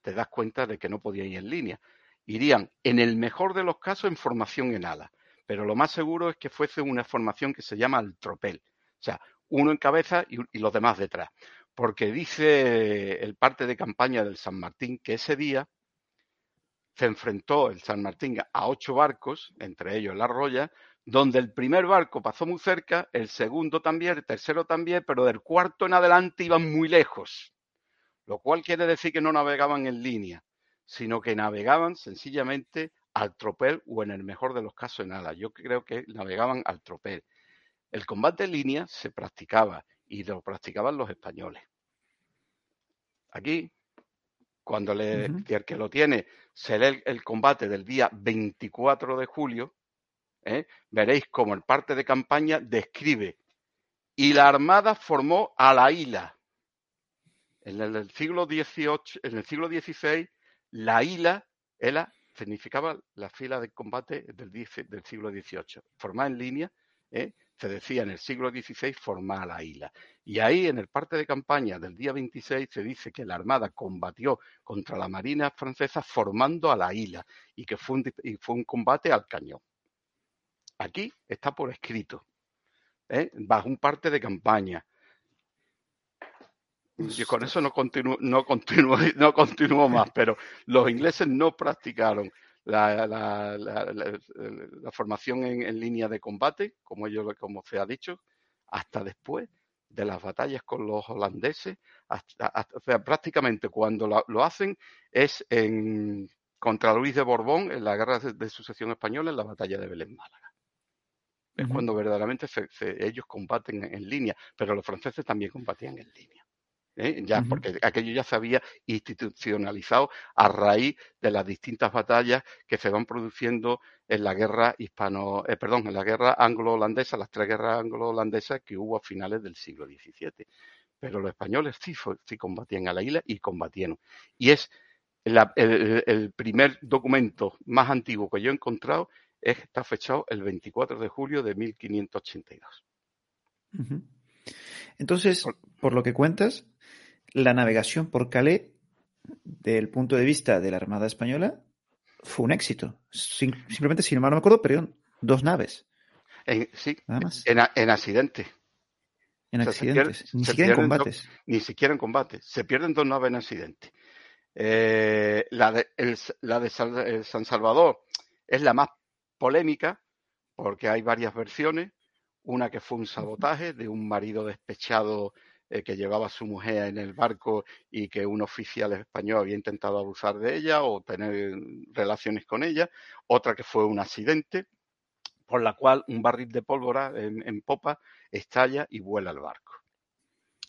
te das cuenta de que no podían ir en línea. Irían, en el mejor de los casos, en formación en ala, pero lo más seguro es que fuese una formación que se llama al tropel, o sea, uno en cabeza y los demás detrás porque dice el parte de campaña del San Martín que ese día se enfrentó el San Martín a ocho barcos, entre ellos la Roya, donde el primer barco pasó muy cerca, el segundo también, el tercero también, pero del cuarto en adelante iban muy lejos, lo cual quiere decir que no navegaban en línea, sino que navegaban sencillamente al tropel o en el mejor de los casos en ala. Yo creo que navegaban al tropel. El combate en línea se practicaba y lo practicaban los españoles. Aquí, cuando le, el que lo tiene se lee el, combate del día 24 de julio, ¿eh? veréis como en parte de campaña describe y la armada formó a la isla. En el, siglo XVIII, en el siglo XVI, la isla era, significaba la fila de combate del, del siglo XVIII, formada en línea, ¿eh? Se decía en el siglo XVI formar la isla. Y ahí, en el parte de campaña del día 26, se dice que la Armada combatió contra la Marina francesa formando a la isla y que fue un, y fue un combate al cañón. Aquí está por escrito, ¿eh? bajo un parte de campaña. Y con eso no continúo, no, continúo, no continúo más, pero los ingleses no practicaron la, la, la, formación en, línea de combate, como, ellos, como se ha dicho, hasta después de las batallas con los holandeses, hasta, o sea, prácticamente cuando lo, hacen es en, contra Luis de Borbón en la guerra de, sucesión española en la batalla de Belén Málaga. Es cuando verdaderamente ellos combaten en línea, pero los franceses también combatían en línea. ¿Eh? ya, porque aquello ya se había institucionalizado a raíz de las distintas batallas que se van produciendo en la guerra hispano, eh, perdón, en la guerra anglo-holandesa, las tres guerras anglo-holandesas que hubo a finales del siglo XVII. Pero los españoles sí, sí combatían a la isla y combatieron. Y es el, primer documento más antiguo que yo he encontrado está fechado el 24 de julio de 1582. Entonces, por lo que cuentas, la navegación por Calais, del punto de vista de la Armada Española, fue un éxito. simplemente, si no me acuerdo, pero dos naves. sí, Nada más. En, accidente. En accidentes, ni siquiera en combates. ni siquiera en combate. Se pierden dos naves en accidente. Eh, la de, la de San Salvador es la más polémica porque hay varias versiones. Una que fue un sabotaje de un marido despechado eh, que llevaba a su mujer en el barco y que un oficial español había intentado abusar de ella o tener relaciones con ella, otra que fue un accidente por la cual un barril de pólvora en, popa estalla y vuela el barco.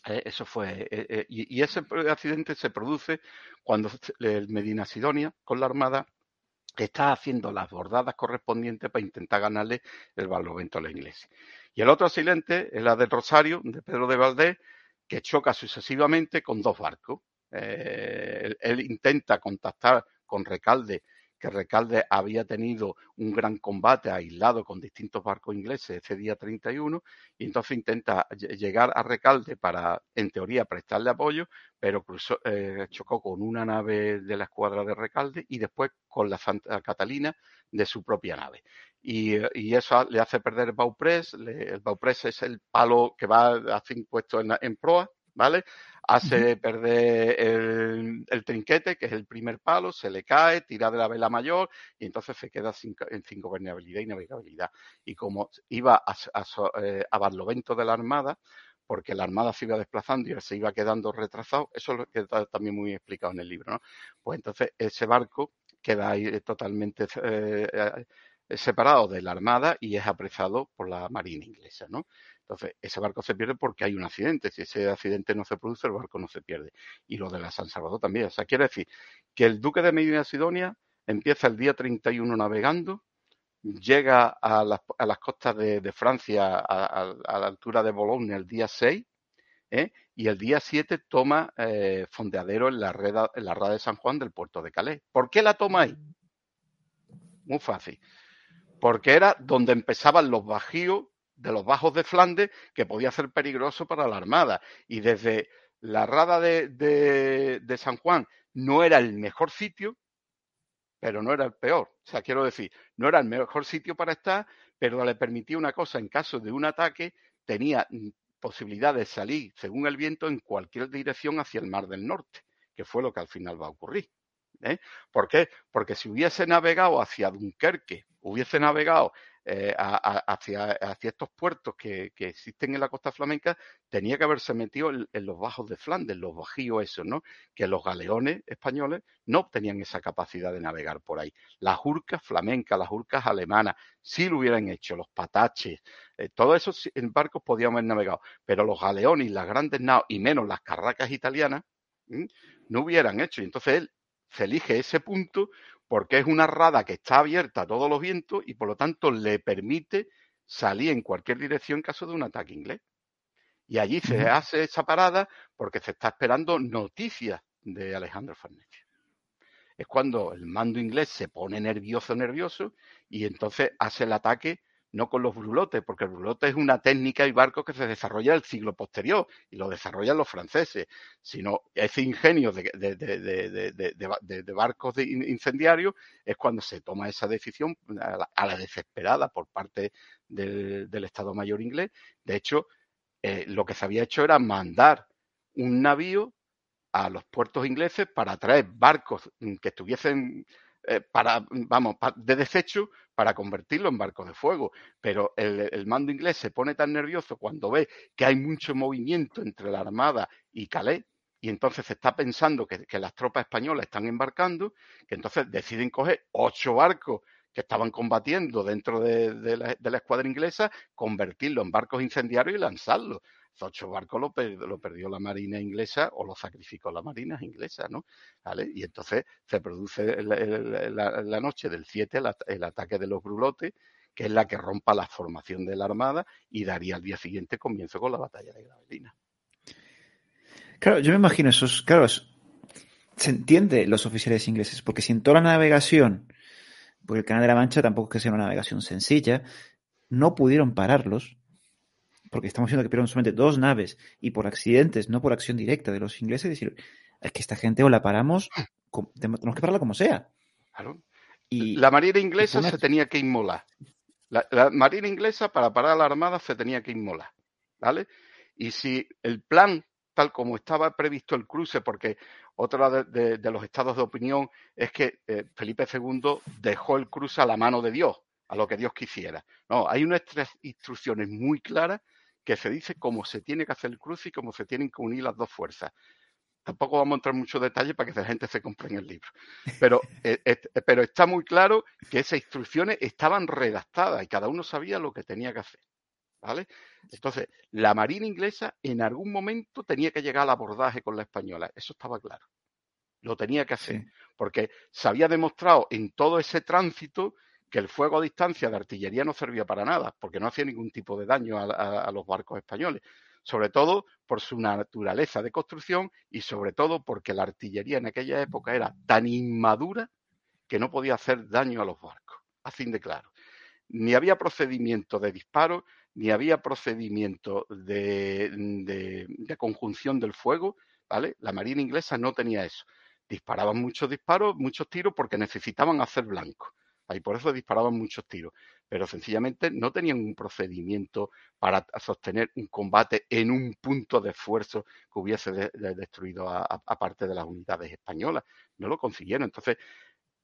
Eh, eso fue. Eh, y, ese accidente se produce cuando el Medina Sidonia, con la Armada, está haciendo las bordadas correspondientes para intentar ganarle el barlovento a la iglesia. Y el otro accidente es la del Rosario, de Pedro de Valdés, que choca sucesivamente con dos barcos. Eh, él, intenta contactar con Recalde, que Recalde había tenido un gran combate aislado con distintos barcos ingleses ese día 31, y entonces intenta llegar a Recalde para, en teoría, prestarle apoyo, pero cruzó, eh, chocó con una nave de la escuadra de Recalde y después con la Santa Catalina de su propia nave. Y, eso le hace perder Bauprés. el Bauprés es el palo que va así puesto en, en proa, ¿vale? Hace perder el, trinquete, que es el primer palo, se le cae, tira de la vela mayor y entonces se queda sin, sin gobernabilidad y navegabilidad. Y como iba a, a, eh, a barlovento de la Armada, porque la Armada se iba desplazando y se iba quedando retrasado, eso es lo que está también muy explicado en el libro, ¿no? Pues entonces ese barco queda ahí totalmente eh, eh, separado de la Armada y es apresado por la Marina inglesa, ¿no? Entonces, ese barco se pierde porque hay un accidente. Si ese accidente no se produce, el barco no se pierde. Y lo de la San Salvador también. O sea, quiere decir que el duque de Medina Sidonia empieza el día 31 navegando, llega a las, a las costas de, Francia a, la altura de Bologne el día 6, ¿eh? y el día 7 toma eh, fondeadero en la, red, en la rada de San Juan del puerto de Calais. ¿Por qué la toma ahí? Muy fácil. Porque era donde empezaban los bajíos de los bajos de Flandes que podía ser peligroso para la Armada. Y desde la rada de, de, San Juan no era el mejor sitio, pero no era el peor. O sea, quiero decir, no era el mejor sitio para estar, pero le permitía una cosa, en caso de un ataque, tenía posibilidad de salir, según el viento, en cualquier dirección hacia el Mar del Norte, que fue lo que al final va a ocurrir. ¿eh? ¿Por qué? Porque si hubiese navegado hacia Dunkerque, hubiese navegado eh, hacia, hacia, estos puertos que, existen en la costa flamenca, tenía que haberse metido en, los bajos de Flandes, los bajíos esos, ¿no? Que los galeones españoles no tenían esa capacidad de navegar por ahí. Las urcas flamencas, las urcas alemanas, sí lo hubieran hecho, los pataches, eh, todos esos barcos podían haber navegado, pero los galeones las grandes naos, y menos las carracas italianas, no hubieran hecho. Y entonces él se elige ese punto porque es una rada que está abierta a todos los vientos y por lo tanto le permite salir en cualquier dirección en caso de un ataque inglés. Y allí se hace esa parada porque se está esperando noticias de Alejandro Farnesio. Es cuando el mando inglés se pone nervioso, nervioso, y entonces hace el ataque no con los brulotes, porque el brulote es una técnica y barco que se desarrolla el siglo posterior y lo desarrollan los franceses, sino ese ingenio de, de, barcos incendiarios es cuando se toma esa decisión a la, desesperada por parte del, Estado Mayor inglés. De hecho, eh, lo que se había hecho era mandar un navío a los puertos ingleses para traer barcos que estuviesen eh, para, vamos, de desecho para convertirlo en barco de fuego. Pero el, mando inglés se pone tan nervioso cuando ve que hay mucho movimiento entre la Armada y Calais, y entonces se está pensando que, las tropas españolas están embarcando, que entonces deciden coger ocho barcos que estaban combatiendo dentro de, la, escuadra inglesa, convertirlo en barcos incendiarios y lanzarlos. Ocho barcos lo, perdió la Marina inglesa o lo sacrificó la Marina inglesa, ¿no? ¿Vale? Y entonces se produce la, noche del 7 el, ataque de los brulotes, que es la que rompa la formación de la Armada y daría al día siguiente comienzo con la batalla de Gravelina. Claro, yo me imagino esos, claro, se entiende los oficiales ingleses, porque si en toda la navegación porque el Canal de la Mancha tampoco es que sea una navegación sencilla, no pudieron pararlos, porque estamos viendo que perdieron solamente dos naves y por accidentes, no por acción directa de los ingleses, decir, es que esta gente o la paramos, tenemos que pararla como sea. Claro. Y, la Marina inglesa se tenía que inmolar. La, la, Marina inglesa para parar a la Armada se tenía que inmolar. ¿Vale? Y si el plan tal como estaba previsto el cruce, porque otro de, los estados de opinión es que eh, Felipe II dejó el cruce a la mano de Dios, a lo que Dios quisiera. No, hay unas instrucciones muy claras que se dice cómo se tiene que hacer el cruce y cómo se tienen que unir las dos fuerzas. Tampoco vamos a entrar en muchos detalles para que la gente se compre en el libro. Pero, eh, pero está muy claro que esas instrucciones estaban redactadas y cada uno sabía lo que tenía que hacer. ¿Vale? Entonces, la Marina inglesa en algún momento tenía que llegar al abordaje con la española, eso estaba claro. Lo tenía que hacer, porque se había demostrado en todo ese tránsito que el fuego a distancia de artillería no servía para nada, porque no hacía ningún tipo de daño a, los barcos españoles, sobre todo por su naturaleza de construcción y sobre todo porque la artillería en aquella época era tan inmadura que no podía hacer daño a los barcos, a fin de claro. Ni había procedimiento de disparo, ni había procedimiento de, conjunción del fuego, ¿vale? La Marina inglesa no tenía eso. Disparaban muchos disparos, muchos tiros porque necesitaban hacer blanco. Y por eso disparaban muchos tiros. Pero sencillamente no tenían un procedimiento para sostener un combate en un punto de esfuerzo que hubiese destruido a, parte de las unidades españolas. No lo consiguieron. Entonces,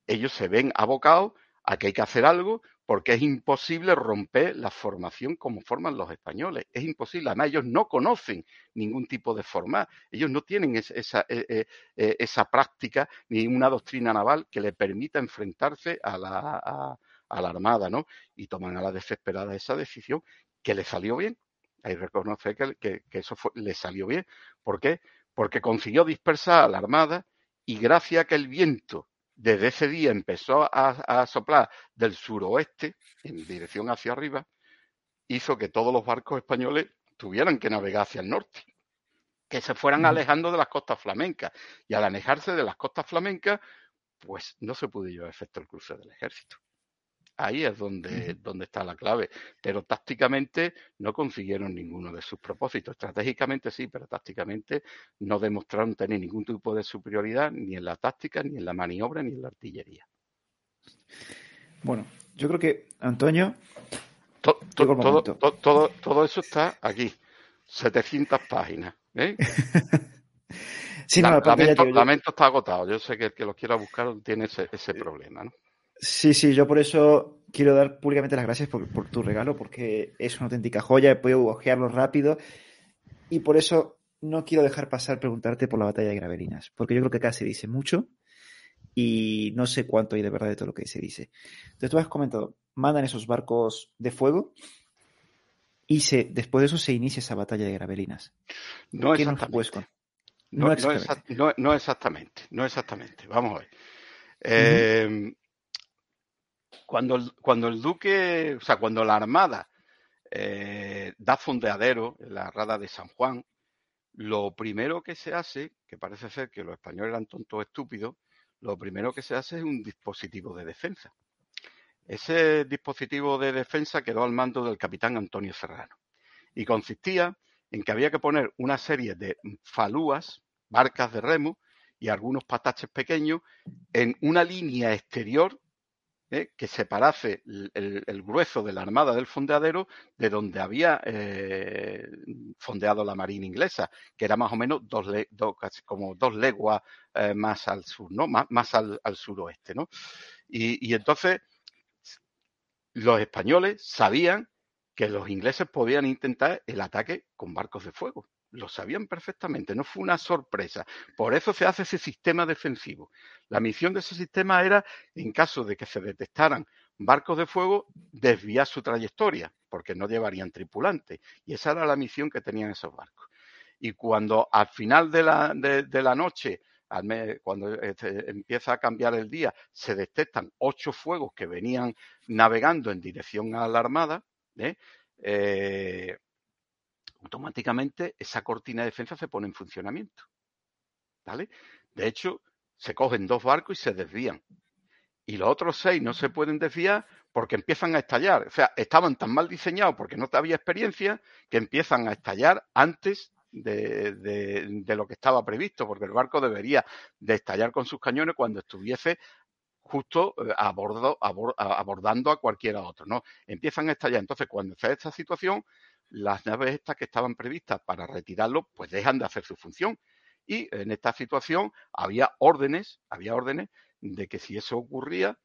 ellos se ven abocados a que hay que hacer algo porque es imposible romper la formación como forman los españoles. Es imposible. Además, ellos no conocen ningún tipo de forma. Ellos no tienen esa, eh, eh, eh, esa práctica ni una doctrina naval que le permita enfrentarse a la, a, la Armada, ¿no? Y toman a la desesperada esa decisión que le salió bien. Hay que reconocer que, que, eso le salió bien. ¿Por qué? Porque consiguió dispersar a la Armada y gracias a que el viento desde ese día empezó a, soplar del suroeste en dirección hacia arriba, hizo que todos los barcos españoles tuvieran que navegar hacia el norte, que se fueran alejando de las costas flamencas. Y al alejarse de las costas flamencas, pues no se pudo llevar efecto el cruce del ejército. Ahí es donde, donde está la clave. Pero tácticamente no consiguieron ninguno de sus propósitos. Estratégicamente sí, pero tácticamente no demostraron tener ningún tipo de superioridad ni en la táctica, ni en la maniobra, ni en la artillería. Bueno, yo creo que, Antonio. todo, todo, todo, eso está aquí. 700 páginas. ¿eh? sí, no, lamento, lamento, está agotado. Yo sé que el que lo quiera buscar tiene ese, ese problema. ¿no? Sí, sí, yo por eso quiero dar públicamente las gracias por, tu regalo, porque es una auténtica joya, he podido ojearlo rápido y por eso no quiero dejar pasar preguntarte por la batalla de Gravelinas, porque yo creo que acá se dice mucho y no sé cuánto hay de verdad de todo lo que se dice. Entonces tú has comentado, mandan esos barcos de fuego y se, después de eso se inicia esa batalla de Gravelinas. No exactamente. No, exactamente. No, exactamente, no exactamente. Vamos a ver. Eh, cuando el, duque, o sea, cuando la armada eh, da fondeadero en la rada de San Juan, lo primero que se hace, que parece ser que los españoles eran tontos estúpidos, lo primero que se hace es un dispositivo de defensa. Ese dispositivo de defensa quedó al mando del capitán Antonio Serrano y consistía en que había que poner una serie de falúas, barcas de remo y algunos pataches pequeños en una línea exterior ¿eh? que separase el, grueso de la armada del fondeadero de donde había eh, fondeado la marina inglesa, que era más o menos dos, como dos leguas eh, más al sur, ¿no? Más, al, suroeste, ¿no? y entonces los españoles sabían que los ingleses podían intentar el ataque con barcos de fuego lo sabían perfectamente, no fue una sorpresa. Por eso se hace ese sistema defensivo. La misión de ese sistema era, en caso de que se detectaran barcos de fuego desviar su trayectoria, porque no llevarían tripulante. Y esa era la misión que tenían esos barcos. Y cuando al final de la, de, la noche, cuando este, empieza a cambiar el día, se detectan ocho fuegos que venían navegando en dirección a la Armada, ¿eh? Eh, automáticamente esa cortina de defensa se pone en funcionamiento. ¿Vale? De hecho, se cogen dos barcos y se desvían. Y los otros seis no se pueden desviar porque empiezan a estallar. O sea, estaban tan mal diseñados porque no había experiencia que empiezan a estallar antes de, lo que estaba previsto, porque el barco debería de estallar con sus cañones cuando estuviese justo eh, abordando a cualquiera otro, ¿no? Empiezan a estallar. Entonces, cuando se esta situación, las naves estas que estaban previstas para retirarlo, pues dejan de hacer su función. Y en esta situación había órdenes, había órdenes de que si eso ocurría,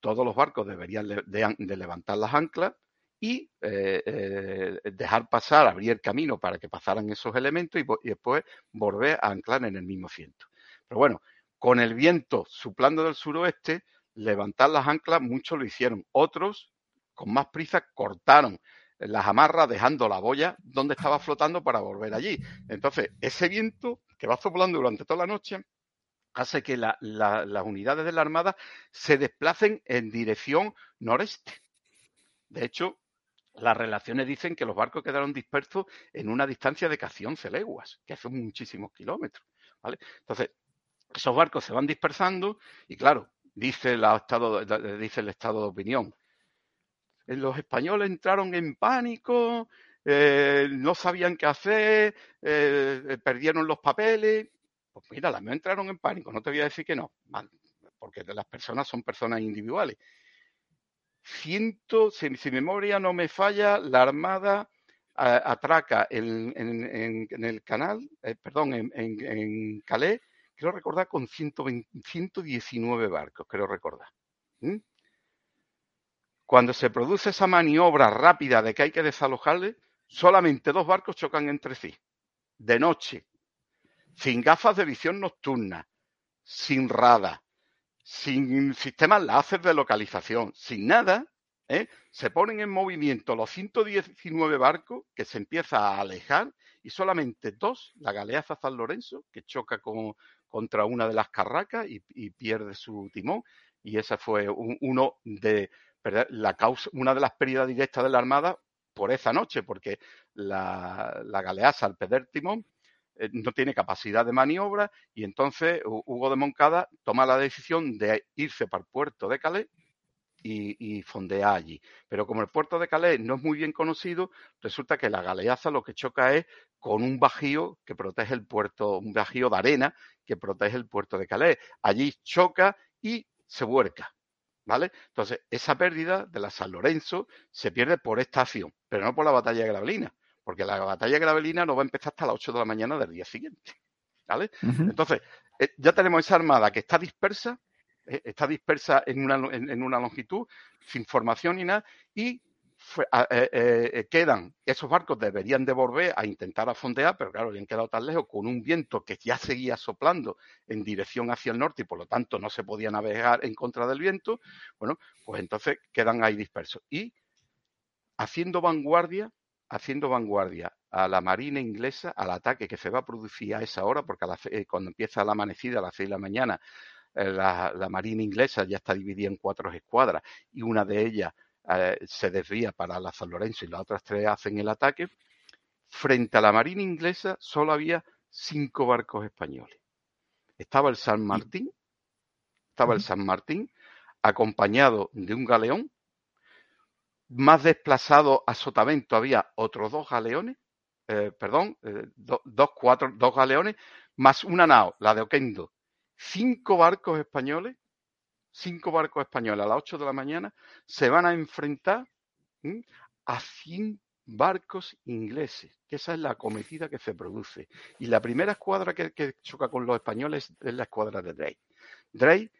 todos los barcos deberían de, levantar las anclas y eh, eh, dejar pasar, abrir camino para que pasaran esos elementos y, y, después volver a anclar en el mismo ciento. Pero bueno, con el viento suplando del suroeste, levantar las anclas, muchos lo hicieron. Otros, con más prisa, cortaron las amarras dejando la boya donde estaba flotando para volver allí. Entonces, ese viento que va soplando durante toda la noche hace que las unidades de la Armada se desplacen en dirección noreste. De hecho, las relaciones dicen que los barcos quedaron dispersos en una distancia de casi 11 leguas, que son muchísimos kilómetros. ¿vale? Entonces, esos barcos se van dispersando y claro, dice, estado, dice el estado de opinión, los españoles entraron en pánico, eh, no sabían qué hacer, eh, perdieron los papeles. Pues mira, las no entraron en pánico, no te voy a decir que no, porque las personas son personas individuales. Ciento, si, mi memoria no me falla, la Armada atraca en, el canal, perdón, en, Calais, quiero recordar con 119 barcos, quiero recordar. Cuando se produce esa maniobra rápida de que hay que desalojarle, solamente dos barcos chocan entre sí, de noche, sin gafas de visión nocturna, sin radar, sin sistemas láser de localización, sin nada, ¿eh? se ponen en movimiento los 119 barcos que se empieza a alejar y solamente dos, la galeaza San Lorenzo, que choca contra una de las carracas y, pierde su timón, y ese fue uno de la causa, una de las pérdidas directas de la Armada por esa noche, porque la, la galeasa timón eh, no tiene capacidad de maniobra y entonces Hugo de Moncada toma la decisión de irse para el puerto de Calais y, y, fondear allí. Pero como el puerto de Calais no es muy bien conocido, resulta que la galeaza lo que choca es con un bajío que protege el puerto, un bajío de arena que protege el puerto de Calais. Allí choca y se vuelca. ¿Vale? Entonces, esa pérdida de la San Lorenzo se pierde por esta acción, pero no por la batalla de Gravelina, porque la batalla de Gravelina no va a empezar hasta las 8 de la mañana del día siguiente. ¿Vale? Entonces, eh, ya tenemos esa armada que está dispersa, eh, está dispersa en una, en una longitud, sin formación ni nada, y eh, eh, quedan, esos barcos deberían de volver a intentar afondear, pero claro, han quedado tan lejos con un viento que ya seguía soplando en dirección hacia el norte y por lo tanto no se podía navegar en contra del viento, bueno, pues entonces quedan ahí dispersos. Y haciendo vanguardia, haciendo vanguardia a la marina inglesa, al ataque que se va a producir a esa hora, porque eh, cuando empieza la amanecida a las seis de la mañana, la, la marina inglesa ya está dividida en cuatro escuadras y una de ellas eh, se desvía para la San Lorenzo y las otras tres hacen el ataque, frente a la Marina inglesa solo había cinco barcos españoles. Estaba el San Martín, estaba el San Martín, acompañado de un galeón. Más desplazado a Sotavento había otros dos galeones, eh, perdón, eh, dos, cuatro, dos galeones, más una nao, la de Oquendo. Cinco barcos españoles cinco barcos españoles a las 8 de la mañana se van a enfrentar a 100 barcos ingleses, que esa es la cometida que se produce. Y la primera escuadra que, choca con los españoles es la escuadra de Drey. Drey,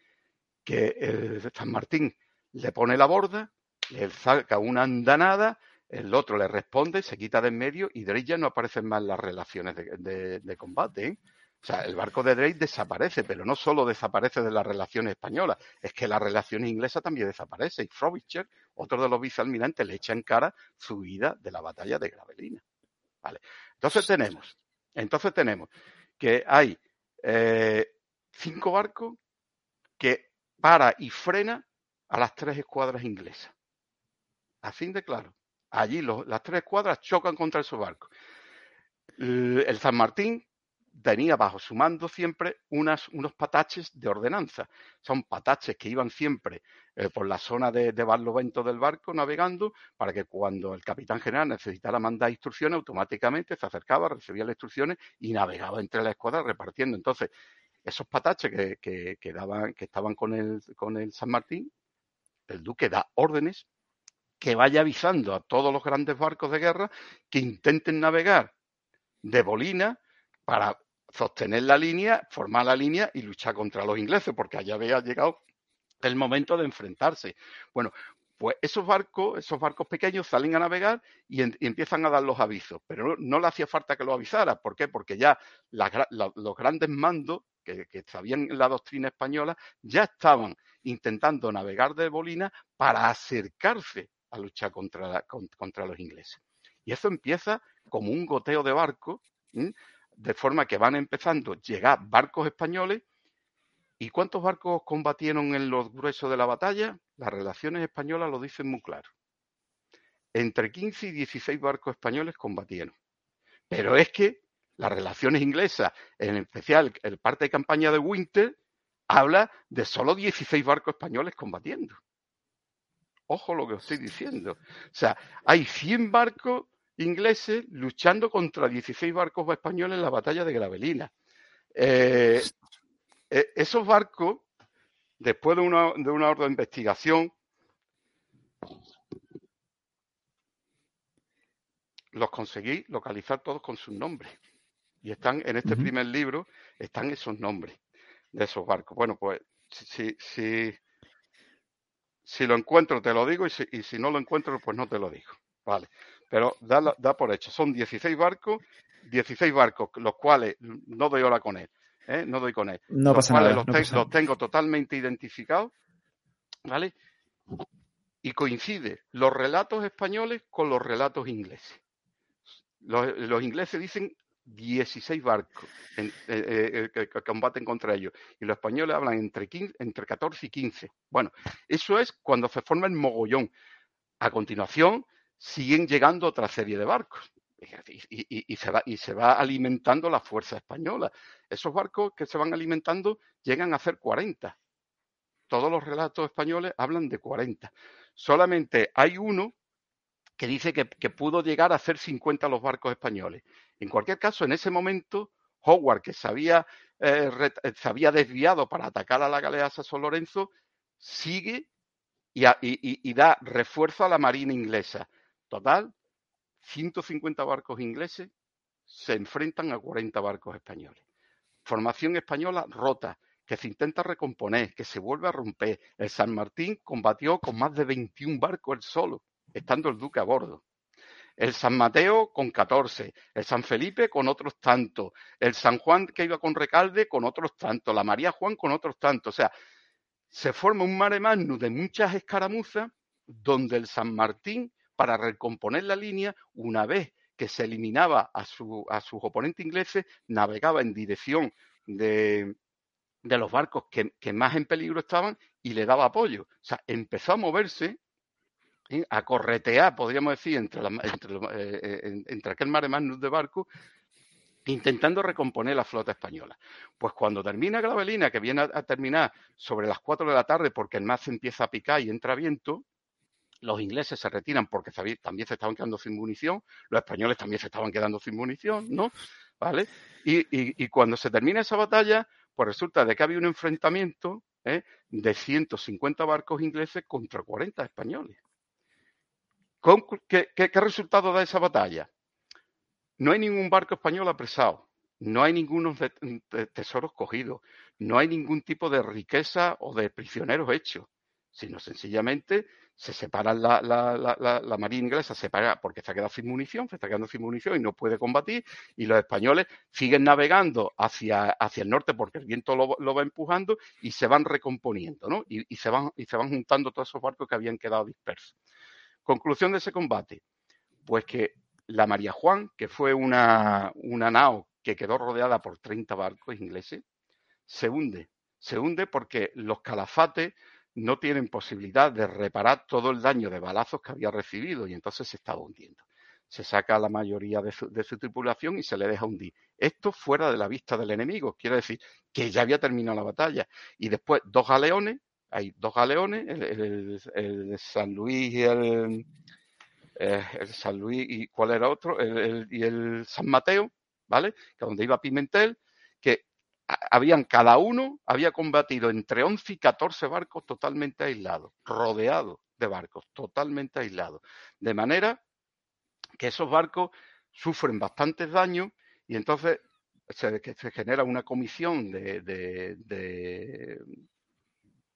que eh, San Martín le pone la borda, le saca una andanada, el otro le responde, se quita de en medio y Drey ya no aparece más las relaciones de, combate. ¿eh? O sea, el barco de Drake desaparece, pero no solo desaparece de las relaciones españolas, es que las relaciones inglesas también desaparecen. Y Frobisher, otro de los vicealmirantes, le echa en cara su huida de la batalla de Gravelina. Vale. Entonces tenemos, entonces tenemos que hay eh, cinco barcos que para y frena a las tres escuadras inglesas. Así de claro. Allí las tres escuadras chocan contra esos barcos. El San Martín tenía bajo su mando siempre unas, unos pataches de ordenanza. Son pataches que iban siempre eh, por la zona de, barlovento del barco navegando para que cuando el capitán general necesitara mandar instrucciones, automáticamente se acercaba, recibía las instrucciones y navegaba entre la escuadra repartiendo. Entonces, esos pataches que, que, que, daban, que estaban con el, con el San Martín, el duque da órdenes que vaya avisando a todos los grandes barcos de guerra que intenten navegar de Bolina para sostener la línea, formar la línea y luchar contra los ingleses, porque allá había llegado el momento de enfrentarse. Bueno, pues esos barcos, esos barcos pequeños salen a navegar y, empiezan a dar los avisos, pero no, le hacía falta que lo avisara. ¿Por qué? Porque ya los grandes mandos que, que, sabían la doctrina española ya estaban intentando navegar de Bolina para acercarse a luchar contra, la, contra los ingleses. Y eso empieza como un goteo de barcos de forma que van empezando a llegar barcos españoles. ¿Y cuántos barcos combatieron en los gruesos de la batalla? Las relaciones españolas lo dicen muy claro. Entre 15 y 16 barcos españoles combatieron. Pero es que las relaciones inglesas, en especial el parte de campaña de Winter, habla de solo 16 barcos españoles combatiendo. Ojo lo que os estoy diciendo. O sea, hay 100 barcos ingleses luchando contra 16 barcos españoles en la batalla de Gravelina. Eh, eh, esos barcos, después de una, de una orden de investigación, los conseguí localizar todos con sus nombres. Y están en este uh -huh. primer libro, están esos nombres de esos barcos. Bueno, pues si, si, si lo encuentro te lo digo y si, y si no lo encuentro pues no te lo digo. Vale pero da, da, por hecho. Son 16 barcos, 16 barcos, los cuales no doy hora con él, ¿eh? no doy con él. No los pasa cuales nada. Los, no te pasa los, tengo totalmente identificados, ¿vale? Y coincide los relatos españoles con los relatos ingleses. Los, los ingleses dicen 16 barcos en, eh, eh, que combaten contra ellos. Y los españoles hablan entre, 15, entre 14 y 15. Bueno, eso es cuando se forma el mogollón. A continuación, siguen llegando otra serie de barcos. Y, se va, y se va alimentando la fuerza española. Esos barcos que se van alimentando llegan a ser 40. Todos los relatos españoles hablan de 40. Solamente hay uno que dice que, pudo llegar a ser 50 los barcos españoles. En cualquier caso, en ese momento, Howard, que se había, eh, se había desviado para atacar a la galeasa San Lorenzo, sigue y, y, y, da refuerzo a la marina inglesa. Total, 150 barcos ingleses se enfrentan a 40 barcos españoles. Formación española rota, que se intenta recomponer, que se vuelve a romper. El San Martín combatió con más de 21 barcos él solo, estando el duque a bordo. El San Mateo con 14, el San Felipe con otros tantos, el San Juan que iba con Recalde con otros tantos, la María Juan con otros tantos. O sea, se forma un mare magnum de muchas escaramuzas donde el San Martín para recomponer la línea, una vez que se eliminaba a, su, a sus oponentes ingleses, navegaba en dirección de, los barcos que, más en peligro estaban y le daba apoyo. O sea, empezó a moverse, ¿eh? a corretear, podríamos decir, entre, la, entre, eh, entre aquel mare magnum de barco, intentando recomponer la flota española. Pues cuando termina Gravelina, que viene a, a terminar sobre las 4 de la tarde porque el mar se empieza a picar y entra viento, los ingleses se retiran porque también se estaban quedando sin munición, los españoles también se estaban quedando sin munición, ¿no? ¿Vale? Y, cuando se termina esa batalla, pues resulta de que había un enfrentamiento ¿eh? de 150 barcos ingleses contra 40 españoles. ¿Con, qué, qué, ¿Qué resultado da esa batalla? No hay ningún barco español apresado, no hay ningunos tesoros cogidos, no hay ningún tipo de riqueza o de prisioneros hechos. Sino sencillamente se separa la, la, la, marina inglesa, se separa porque se ha quedado sin munición, se está quedando sin munición y no puede combatir, y los españoles siguen navegando hacia, hacia el norte porque el viento lo, lo va empujando y se van recomponiendo, ¿no? Y, y, se van, y se van juntando todos esos barcos que habían quedado dispersos. Conclusión de ese combate, pues que la María Juan, que fue una, una nao que quedó rodeada por 30 barcos ingleses, se hunde. Se hunde porque los calafates no tienen posibilidad de reparar todo el daño de balazos que había recibido y entonces se estaba hundiendo. Se saca a la mayoría de su, de su, tripulación y se le deja hundir. Esto fuera de la vista del enemigo, quiere decir que ya había terminado la batalla. Y después dos galeones, hay dos galeones, el, el, San Luis y el, eh, San Luis y cuál era otro, el, y el San Mateo, ¿vale? Que donde iba Pimentel, que habían cada uno había combatido entre 11 y 14 barcos totalmente aislados, rodeados de barcos, totalmente aislados. De manera que esos barcos sufren bastantes daños y entonces se, se genera una comisión de, de, de,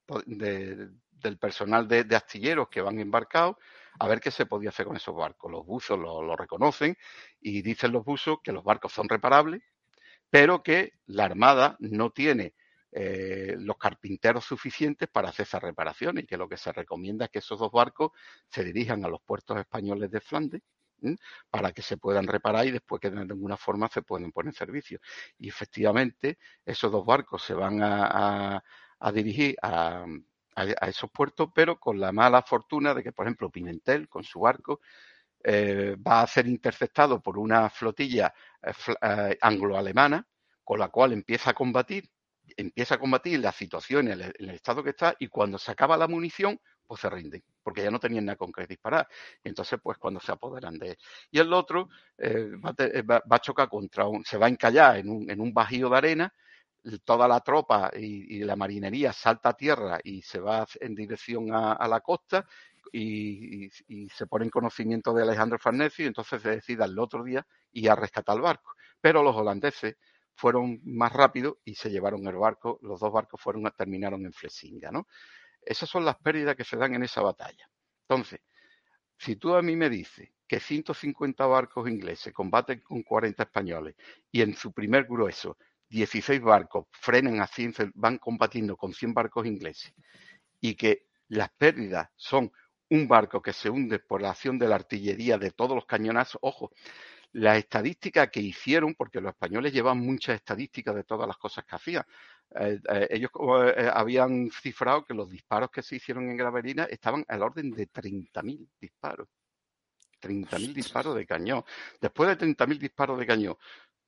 del personal de, astilleros que van embarcados a ver qué se podía hacer con esos barcos. Los buzos lo, lo reconocen y dicen los buzos que los barcos son reparables, pero que la Armada no tiene eh, los carpinteros suficientes para hacer esas reparaciones y que lo que se recomienda es que esos dos barcos se dirijan a los puertos españoles de Flandes para que se puedan reparar y después que de alguna forma se pueden poner en servicio. Y efectivamente esos dos barcos se van a, a, a dirigir a, a, esos puertos, pero con la mala fortuna de que, por ejemplo, Pimentel con su barco eh, va a ser interceptado por una flotilla eh, eh, anglo-alemana, con la cual empieza a combatir, empieza a combatir la situación en el, en estado que está y cuando se acaba la munición, pues se rinden, porque ya no tenían nada con qué disparar. Entonces, pues cuando se apoderan de él. Y el otro eh, va, te, va, va, a chocar contra un, se va a encallar en un, en un bajío de arena, toda la tropa y, la marinería salta a tierra y se va en dirección a la costa y, se pone en conocimiento de Alejandro Farnese y entonces se decide el otro día ir a rescatar el barco. Pero los holandeses fueron más rápidos y se llevaron el barco, los dos barcos fueron, terminaron en Flesinga, ¿no? Esas son las pérdidas que se dan en esa batalla. Entonces, si tú a mí me dices que 150 barcos ingleses combaten con 40 españoles y en su primer grueso 16 barcos frenan a 100, van combatiendo con 100 barcos ingleses y que las pérdidas son un barco que se hunde por la acción de la artillería de todos los cañonazos. Ojo, la estadística que hicieron, porque los españoles llevan muchas estadísticas de todas las cosas que hacían. Eh, eh, ellos eh, habían cifrado que los disparos que se hicieron en Gravelina estaban al orden de 30.000 disparos. 30.000 disparos de cañón. Después de 30.000 disparos de cañón,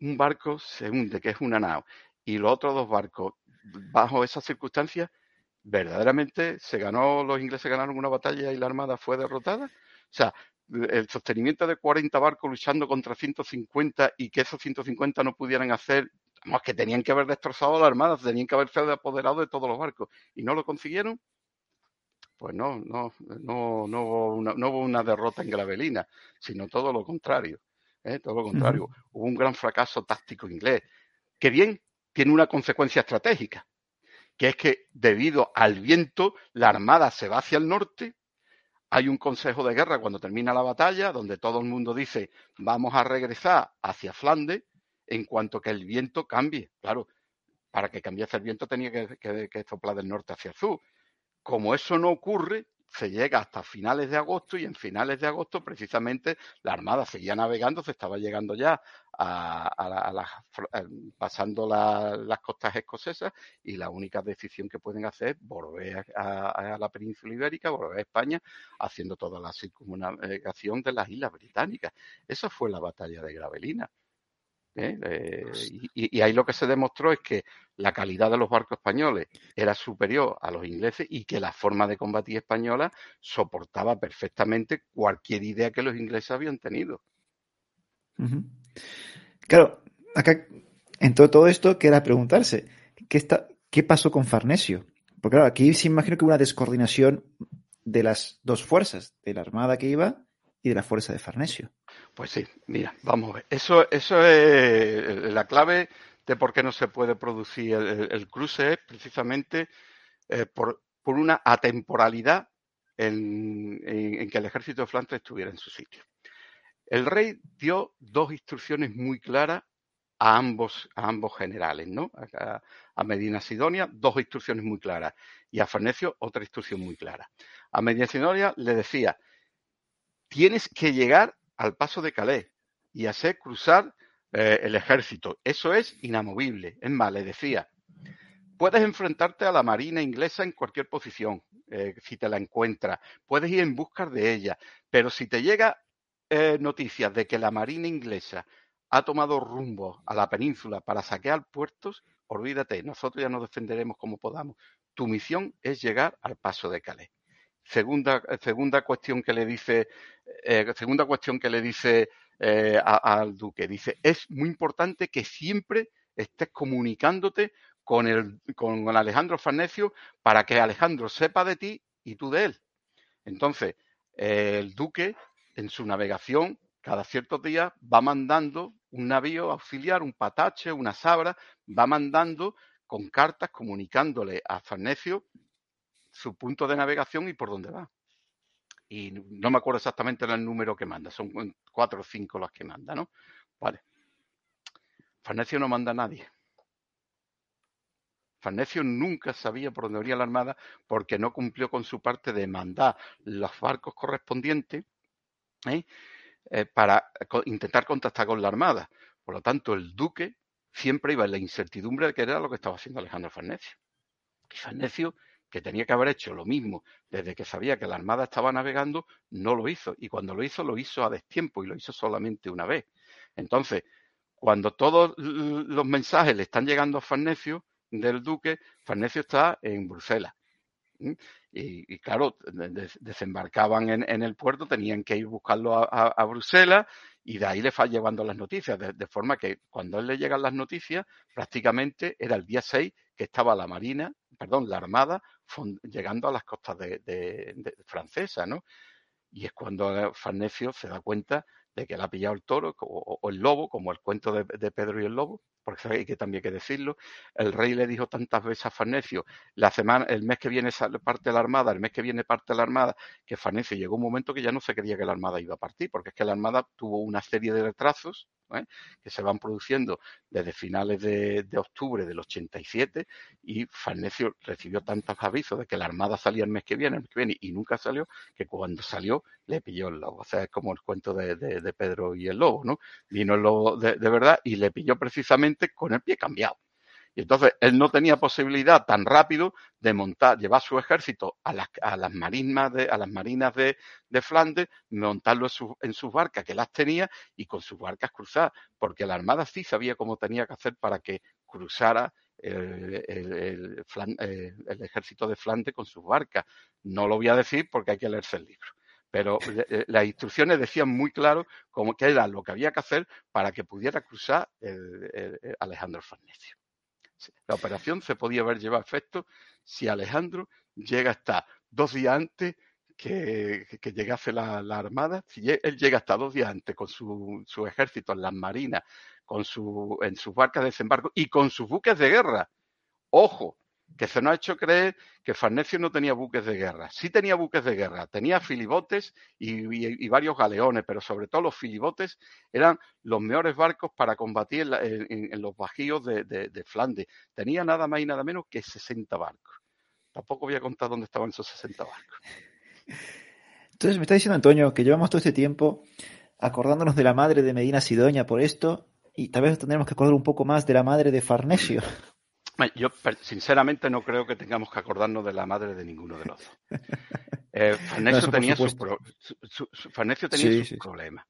un barco se hunde, que es una nao, y los otros dos barcos, bajo esas circunstancias, verdaderamente se ganó, los ingleses ganaron una batalla y la armada fue derrotada. O sea, el sostenimiento de 40 barcos luchando contra 150 y que esos 150 no pudieran hacer, más que tenían que haber destrozado la armada, tenían que haberse apoderado de todos los barcos y no lo consiguieron, pues no, no, no, no, hubo, una, no hubo una derrota en Gravelina, sino todo lo contrario. ¿eh? Todo lo contrario. Uh -huh. Hubo un gran fracaso táctico inglés, que bien tiene una consecuencia estratégica, que es que debido al viento, la armada se va hacia el norte, hay un consejo de guerra cuando termina la batalla, donde todo el mundo dice vamos a regresar hacia Flandes en cuanto que el viento cambie. Claro, para que cambiase el viento tenía que, que, que soplar del norte hacia el sur. Como eso no ocurre, se llega hasta finales de agosto y en finales de agosto precisamente la Armada seguía navegando, se estaba llegando ya a, la, a la, pasando la, las costas escocesas y la única decisión que pueden hacer es volver a, a, la península ibérica, volver a España, haciendo toda la circunnavegación de las islas británicas. Esa fue la batalla de Gravelina. ¿Eh? Eh, y, y, ahí lo que se demostró es que la calidad de los barcos españoles era superior a los ingleses y que la forma de combatir española soportaba perfectamente cualquier idea que los ingleses habían tenido. Uh -huh. Claro, acá en todo, todo esto queda preguntarse, ¿qué, está, ¿qué pasó con Farnesio? Porque claro, aquí se imagino que hubo una descoordinación de las dos fuerzas, de la armada que iba y de la fuerza de Farnesio. Pues sí, mira, vamos a ver. Eso, eso es la clave de por qué no se puede producir el, cruce, es precisamente eh, por, una atemporalidad en, que el ejército de Flandes estuviera en su sitio. El rey dio dos instrucciones muy claras a ambos, a ambos generales, ¿no? A, Medina Sidonia, dos instrucciones muy claras, y a Farnecio otra instrucción muy clara. A Medina Sidonia le decía, tienes que llegar al paso de Calais y hacer cruzar eh, el ejército. Eso es inamovible. Es más, le decía, puedes enfrentarte a la marina inglesa en cualquier posición, eh, si te la encuentras, puedes ir en busca de ella, pero si te llega eh, noticias de que la marina inglesa ha tomado rumbo a la península para saquear puertos, olvídate, nosotros ya nos defenderemos como podamos. Tu misión es llegar al paso de Calais. Segunda, segunda cuestión que le dice, eh, segunda cuestión que le dice eh, al duque, dice, es muy importante que siempre estés comunicándote con, el, con Alejandro Farnesio para que Alejandro sepa de ti y tú de él. Entonces, el duque en su navegación cada ciertos días va mandando un navío auxiliar, un patache, una sabra, va mandando con cartas comunicándole a Farnesio su punto de navegación y por dónde va. Y no me acuerdo exactamente el número que manda, son cuatro o cinco los que manda, ¿no? Vale. Farnesio no manda a nadie. Farnesio nunca sabía por dónde venía la armada porque no cumplió con su parte de mandar los barcos correspondientes ¿eh? Eh, para intentar contactar con la Armada. Por lo tanto, el duque siempre iba en la incertidumbre de que era lo que estaba haciendo Alejandro Farnesio. Y Farnesio, que tenía que haber hecho lo mismo desde que sabía que la Armada estaba navegando, no lo hizo. Y cuando lo hizo, lo hizo a destiempo y lo hizo solamente una vez. Entonces, cuando todos los mensajes le están llegando a Farnesio del duque, Farnesio está en Bruselas. Y, claro, desembarcaban en, el puerto, tenían que ir buscarlo a, Bruselas y de ahí le fue llevando las noticias, de, forma que cuando él le llegan las noticias, prácticamente era el día 6 que estaba la Marina, perdón, la Armada llegando a las costas de, de, francesas, ¿no? Y es cuando Farnesio se da cuenta de que le ha pillado el toro o, el lobo, como el cuento de, Pedro y el lobo, porque hay que también hay que decirlo. El rey le dijo tantas veces a Farnesio, la semana, el mes que viene sale parte de la armada, el mes que viene parte de la armada, que Farnesio llegó un momento que ya no se creía que la armada iba a partir, porque es que la armada tuvo una serie de retrasos ¿eh? que se van produciendo desde finales de, octubre del 87 y Farnesio recibió tantos avisos de que la Armada salía el mes que viene, el mes que viene y nunca salió, que cuando salió le pilló el lobo. O sea, es como el cuento de, Pedro y el lobo, ¿no? Vino el lobo de verdad y le pilló precisamente con el pie cambiado. Y entonces él no tenía posibilidad tan rápido de montar, llevar su ejército a las, a las de, a las marinas de, Flandes, montarlo en, sus barcas, que las tenía, y con sus barcas cruzar, porque la Armada sí sabía cómo tenía que hacer para que cruzara el, eh, ejército de Flandes con sus barcas. No lo voy a decir porque hay que leerse el libro. Pero eh, las instrucciones decían muy claro cómo que era lo que había que hacer para que pudiera cruzar Alejandro Farnesio. La operación se podía haber llevado a efecto si Alejandro llega hasta dos días antes que, llegase la, Armada. Si él llega hasta dos días antes con su, su ejército en las marinas, con su, en sus barcas de desembarco y con sus buques de guerra. Ojo, que se nos ha hecho creer que Farnesio no tenía buques de guerra. Sí tenía buques de guerra, tenía filibotes y, varios galeones, pero sobre todo los filibotes eran los mejores barcos para combatir en, los bajíos de, Flandes. Tenía nada más y nada menos que 60 barcos. Tampoco voy a contar dónde estaban esos 60 barcos. Entonces me está diciendo Antonio que llevamos todo este tiempo acordándonos de la madre de Medina Sidonia por esto y tal vez tendremos que acordar un poco más de la madre de Farnesio. Yo sinceramente no creo que tengamos que acordarnos de la madre de ninguno de los dos. Eh, Farnesio, tenía sus problemas.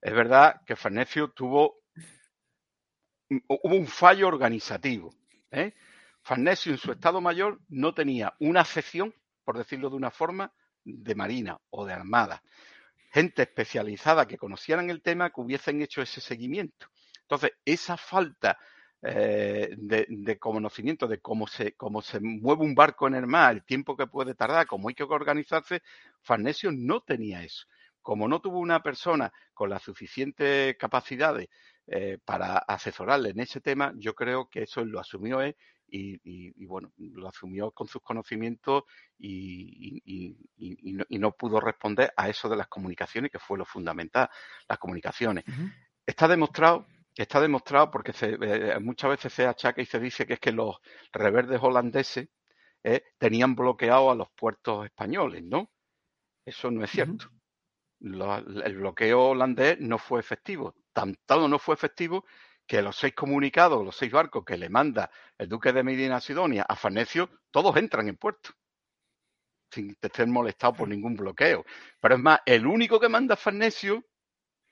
Es verdad que Farnesio tuvo hubo un fallo organizativo. ¿eh? Farnesio en su estado mayor no tenía una sección, por decirlo de una forma, de marina o de armada. Gente especializada que conocieran el tema que hubiesen hecho ese seguimiento. Entonces, esa falta eh, de, conocimiento de cómo se, cómo se mueve un barco en el mar, el tiempo que puede tardar, cómo hay que organizarse, Farnesio no tenía eso. Como no tuvo una persona con las suficientes capacidades eh, para asesorarle en ese tema, yo creo que eso lo asumió él y, bueno, lo asumió con sus conocimientos y, no, pudo responder a eso de las comunicaciones, que fue lo fundamental, las comunicaciones. Está demostrado está demostrado porque eh, muchas veces se achaca y se dice que es que los reverdes holandeses eh, tenían bloqueado a los puertos españoles, ¿no? Eso no es cierto. el bloqueo holandés no fue efectivo. Tanto no fue efectivo que los seis comunicados, los seis barcos que le manda el duque de Medina Sidonia a Farnesio, todos entran en puerto, sin estar molestados por ningún bloqueo. Pero es más, el único que manda a Farnesio,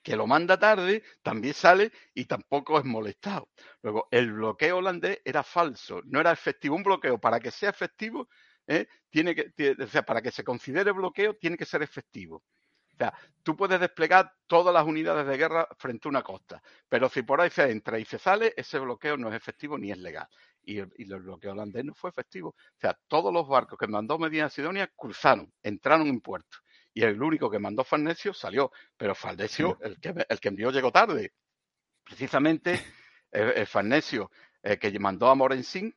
que lo manda tarde, también sale y tampoco es molestado. Luego, el bloqueo holandés era falso, no era efectivo. Un bloqueo, para que sea efectivo, ¿eh? tiene que, sea, para que se considere bloqueo, tiene que ser efectivo. O sea, tú puedes desplegar todas las unidades de guerra frente a una costa, pero si por ahí se entra y se sale, ese bloqueo no es efectivo ni es legal. Y el, bloqueo holandés no fue efectivo. O sea, todos los barcos que mandó Medina Sidonia cruzaron, entraron en puerto. Y el único que mandó Farnesio salió, pero Farnesio, el que, el que envió, llegó tarde. Precisamente el, Farnesio eh, que mandó a Morensín,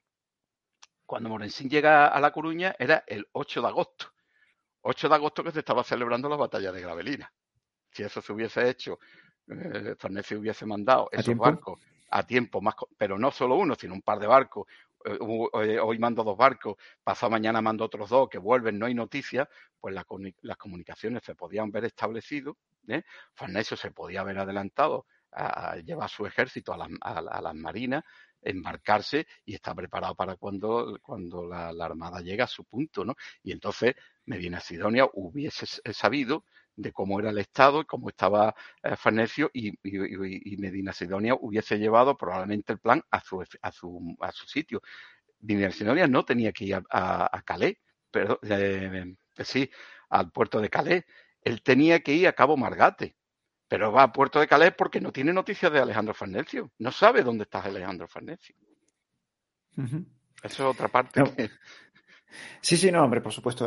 cuando Morensín llega a La Coruña, era el 8 de agosto 8 de agosto que se estaba celebrando la batalla de Gravelina. Si eso se hubiese hecho, eh, Farnesio hubiese mandado esos barcos a tiempo más, pero no solo uno, sino un par de barcos. Eh, eh, hoy mando dos barcos, pasado mañana mando otros dos que vuelven, no hay noticias, pues las comunicaciones se podían ver establecido. ¿eh? Farnesio se podía haber adelantado a, llevar su ejército a, las marinas embarcarse y estar preparado para cuando, cuando la, la, Armada llega a su punto, ¿no? Y entonces Medina Sidonia hubiese sabido de cómo era el Estado y cómo estaba eh, Farnesio y, Medina Sidonia hubiese llevado probablemente el plan a su, a su, a su sitio. Medina Sidonia no tenía que ir a, Calais, pero, eh, sí, al puerto de Calais. Él tenía que ir a Cabo Margate, pero va a puerto de Calais porque no tiene noticias de Alejandro Farnesio. No sabe dónde está Alejandro Farnesio. Eso es otra parte. Sí, sí, no, hombre, por supuesto.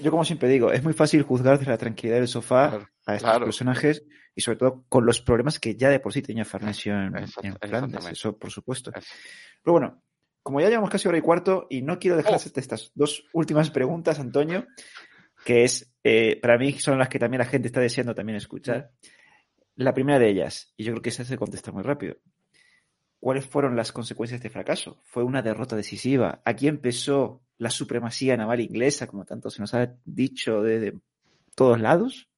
Yo como siempre digo, es muy fácil juzgar desde la tranquilidad del sofá a estos personajes y sobre todo con los problemas que ya de por sí tenía Farnesio en, Flandes, eso por supuesto. Pero bueno, como ya llevamos casi hora y cuarto y no quiero dejar de oh. hacerte estas dos últimas preguntas, Antonio, que es, eh, para mí son las que también la gente está deseando también escuchar. La primera de ellas, y yo creo que esa se contesta muy rápido. ¿Cuáles fueron las consecuencias de este fracaso? ¿Fue una derrota decisiva? ¿Aquí empezó la supremacía naval inglesa, como tanto se nos ha dicho desde todos lados?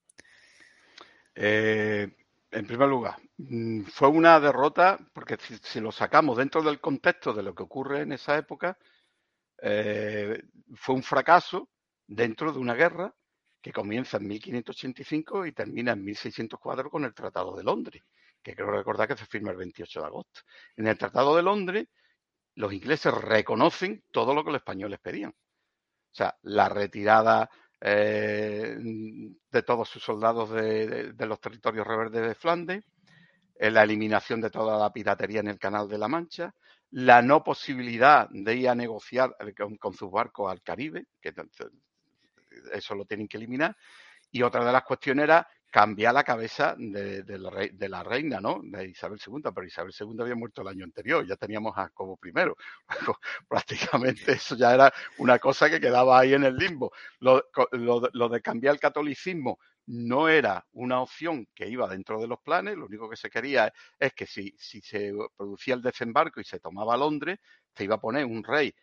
Eh, en primer lugar, mm, fue una derrota porque si, lo sacamos dentro del contexto de lo que ocurre en esa época, eh, fue un fracaso dentro de una guerra que comienza en 1585 y termina en 1604 con el Tratado de Londres que creo recordar que se firma el 28 de agosto. En el Tratado de Londres, los ingleses reconocen todo lo que los españoles pedían. O sea, la retirada eh, de todos sus soldados de, los territorios reverdes de Flandes, eh, la eliminación de toda la piratería en el Canal de la Mancha, la no posibilidad de ir a negociar con sus barcos al Caribe, que eso lo tienen que eliminar, y otra de las cuestiones era cambiar la cabeza de, la, reina, ¿no? De Isabel II, pero Isabel II había muerto el año anterior, ya teníamos a Jacobo I. Prácticamente eso ya era una cosa que quedaba ahí en el limbo. Lo, de cambiar el catolicismo no era una opción que iba dentro de los planes, lo único que se quería es que si, si se producía el desembarco y se tomaba Londres, se iba a poner un rey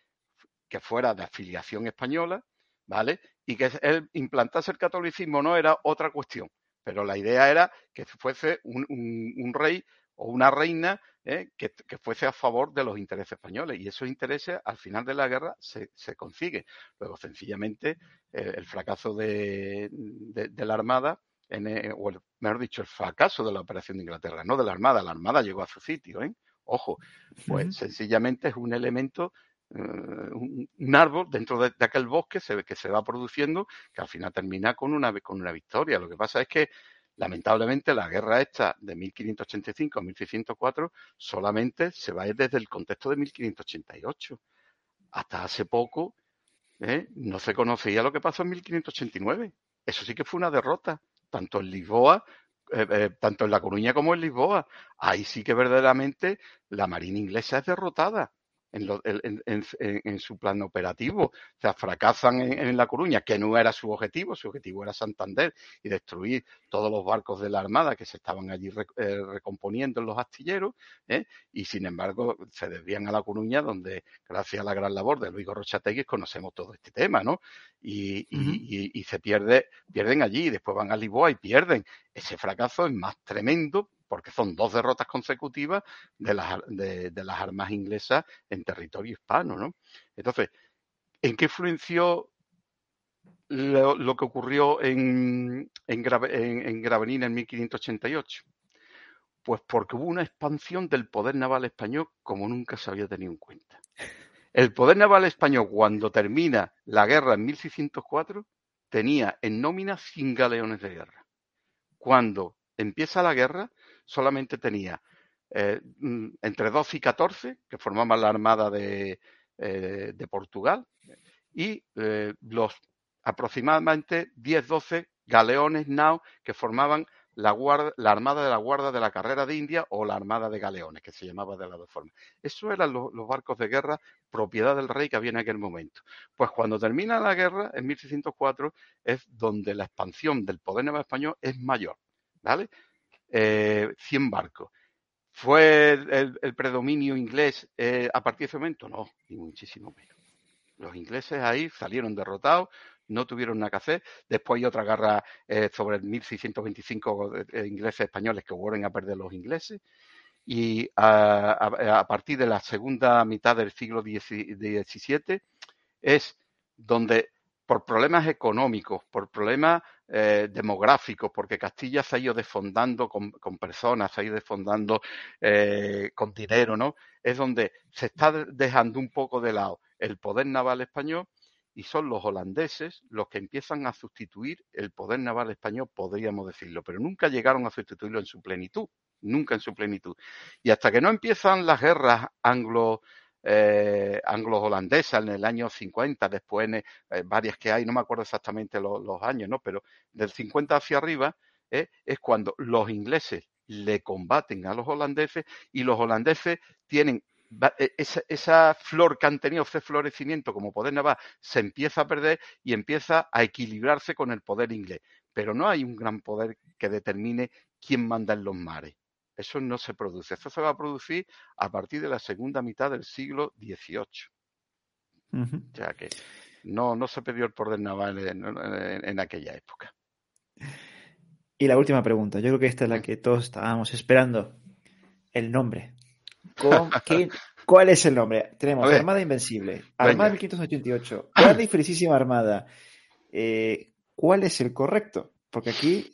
que fuera de afiliación española, ¿vale? Y que él implantase el catolicismo no era otra cuestión pero la idea era que fuese un, rey o una reina ¿eh? que, fuese a favor de los intereses españoles. Y esos intereses al final de la guerra se, se consigue. Luego, sencillamente, el fracaso de, la Armada, en, eh, o mejor dicho, el fracaso de la operación de Inglaterra, no de la Armada. La Armada llegó a su sitio, ¿eh? Ojo, pues sencillamente es un elemento eh, un, árbol dentro de, aquel bosque se, que se va produciendo que al final termina con una, con una victoria. Lo que pasa es que lamentablemente la guerra esta de 1585 a 1604 solamente se va desde el contexto de 1588. Hasta hace poco ¿eh? no se conocía lo que pasó en 1589. Eso sí que fue una derrota, tanto en Lisboa eh, tanto en La Coruña como en Lisboa. Ahí sí que verdaderamente la Marina inglesa es derrotada. En, su plan operativo. O sea, fracasan en, La Coruña, que no era su objetivo, su objetivo era Santander y destruir todos los barcos de la Armada que se estaban allí eh, recomponiendo en los astilleros, ¿eh? y sin embargo se desvían a La Coruña, donde gracias a la gran labor de Luis Gorrochategui conocemos todo este tema, ¿no? Y, y se pierde, pierden allí, después van a Lisboa y pierden. Ese fracaso es más tremendo porque son dos derrotas consecutivas de las, armas inglesas en territorio hispano, ¿no? Entonces, ¿en qué influenció lo, que ocurrió en, en, en, Gravenina en 1588? Pues porque hubo una expansión del poder naval español como nunca se había tenido en cuenta. El poder naval español, cuando termina la guerra en 1604, tenía en nómina 100 galeones de guerra. Cuando empieza la guerra, solamente tenía eh, mm, entre 12 y 14, que formaban la Armada de, eh, de Portugal, y eh, los aproximadamente 10-12 galeones nao que formaban la, la, Armada de la Guarda de la Carrera de India o la Armada de Galeones, que se llamaba de las dos formas. Esos eran los, barcos de guerra propiedad del rey que había en aquel momento. Pues cuando termina la guerra, en 1604, es donde la expansión del poder naval español es mayor. ¿Vale? Eh, 100 barcos. ¿Fue el, predominio inglés eh, a partir de ese momento? No, ni muchísimo menos. Los ingleses ahí salieron derrotados, no tuvieron nada que hacer. Después hay otra guerra eh, sobre el 1625 de ingleses españoles que vuelven a perder los ingleses. Y a, partir de la segunda mitad del siglo XVII es donde por problemas económicos, por problemas eh, demográficos, porque Castilla se ha ido desfondando con, personas, se ha ido desfondando eh, con dinero, ¿no? Es donde se está dejando un poco de lado el poder naval español y son los holandeses los que empiezan a sustituir el poder naval español, podríamos decirlo, pero nunca llegaron a sustituirlo en su plenitud, nunca en su plenitud. Y hasta que no empiezan las guerras anglo eh, anglo-holandesa en el año 50, después en, eh, varias que hay, no me acuerdo exactamente los, años, ¿no? Pero del 50 hacia arriba eh, es cuando los ingleses le combaten a los holandeses y los holandeses tienen e, esa, esa, flor que han tenido, ese florecimiento como poder naval, se empieza a perder y empieza a equilibrarse con el poder inglés. Pero no hay un gran poder que determine quién manda en los mares. Eso no se produce. Eso se va a producir a partir de la segunda mitad del siglo XVIII. Ya que no, no se perdió el poder naval en, aquella época. Y la última pregunta, yo creo que esta es la que todos estábamos esperando. El nombre. ¿Cuál es el nombre? Tenemos Armada Invencible, Armada 1588, Grande y Felicísima Armada. Eh, ¿Cuál es el correcto? Porque aquí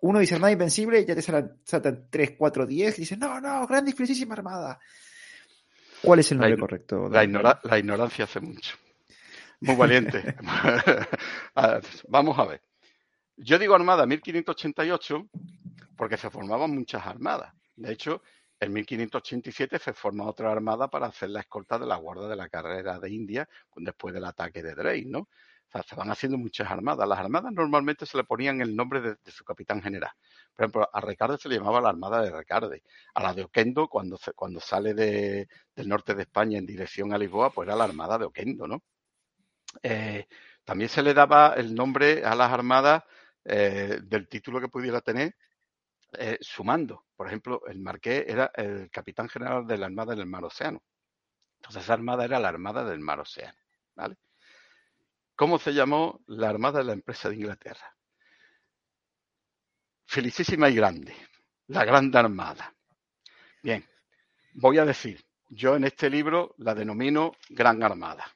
uno dice Armada Invencible y ya te saltan 3, 4, 10 y dice no, no, grande y felicísima Armada. ¿Cuál es el nombre correcto? La, ignorancia hace mucho. Muy valiente. Vamos a ver. Yo digo Armada 1588 porque se formaban muchas armadas. De hecho, en 1587 se forma otra armada para hacer la escolta de la Guardia de la Carrera de India después del ataque de Drake, ¿no? O sea, se van haciendo muchas armadas. Las armadas normalmente se le ponían el nombre de, su capitán general. Por ejemplo, a Recarde se le llamaba la Armada de Recarde. A la de Oquendo, cuando, cuando sale de, del norte de España en dirección a Lisboa, pues era la Armada de Oquendo, ¿no? Eh, también se le daba el nombre a las armadas eh, del título que pudiera tener eh, sumando. Por ejemplo, el marqués era el capitán general de la Armada del Mar Océano. Entonces, esa armada era la Armada del Mar Océano. ¿vale? ¿Cómo se llamó la Armada de la Empresa de Inglaterra? Felicísima y grande, la Grande Armada. Bien, voy a decir, yo en este libro la denomino Gran Armada,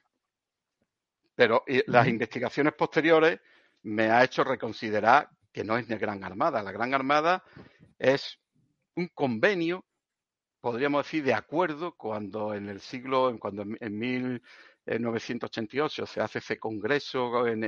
pero eh, las investigaciones posteriores me ha hecho reconsiderar que no es ni Gran Armada. La Gran Armada es un convenio, podríamos decir, de acuerdo cuando en el siglo, cuando en mil en 1988 se hace ese congreso en,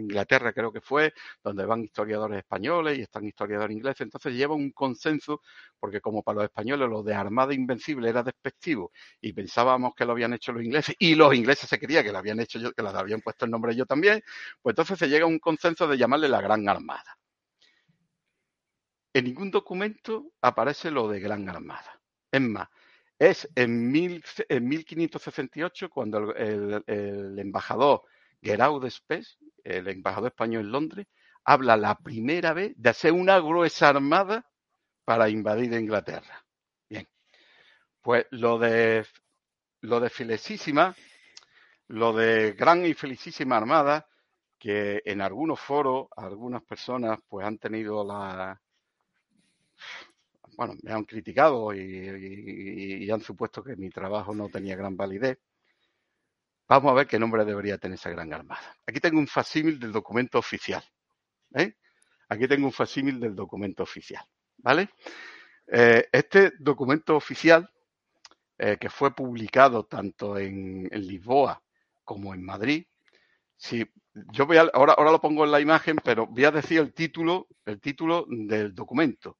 Inglaterra, creo que fue, donde van historiadores españoles y están historiadores ingleses. Entonces lleva un consenso, porque como para los españoles lo de Armada Invencible era despectivo y pensábamos que lo habían hecho los ingleses y los ingleses se creía que lo habían hecho yo, que les habían puesto el nombre yo también, pues entonces se llega a un consenso de llamarle la Gran Armada. En ningún documento aparece lo de Gran Armada. Es más, es en, mil, en 1568 cuando el, embajador Guerau de Spes, el embajador español en Londres, habla la primera vez de hacer una gruesa armada para invadir Inglaterra. Bien, pues lo de lo de felicísima, lo de gran y felicísima armada, que en algunos foros algunas personas pues han tenido la bueno, me han criticado y, han supuesto que mi trabajo no tenía gran validez. Vamos a ver qué nombre debería tener esa gran armada. Aquí tengo un facsímil del documento oficial. ¿eh? Aquí tengo un facsímil del documento oficial. ¿Vale? Eh, este documento oficial, eh, que fue publicado tanto en, Lisboa como en Madrid, si yo voy ahora, ahora lo pongo en la imagen, pero voy a decir el título, el título del documento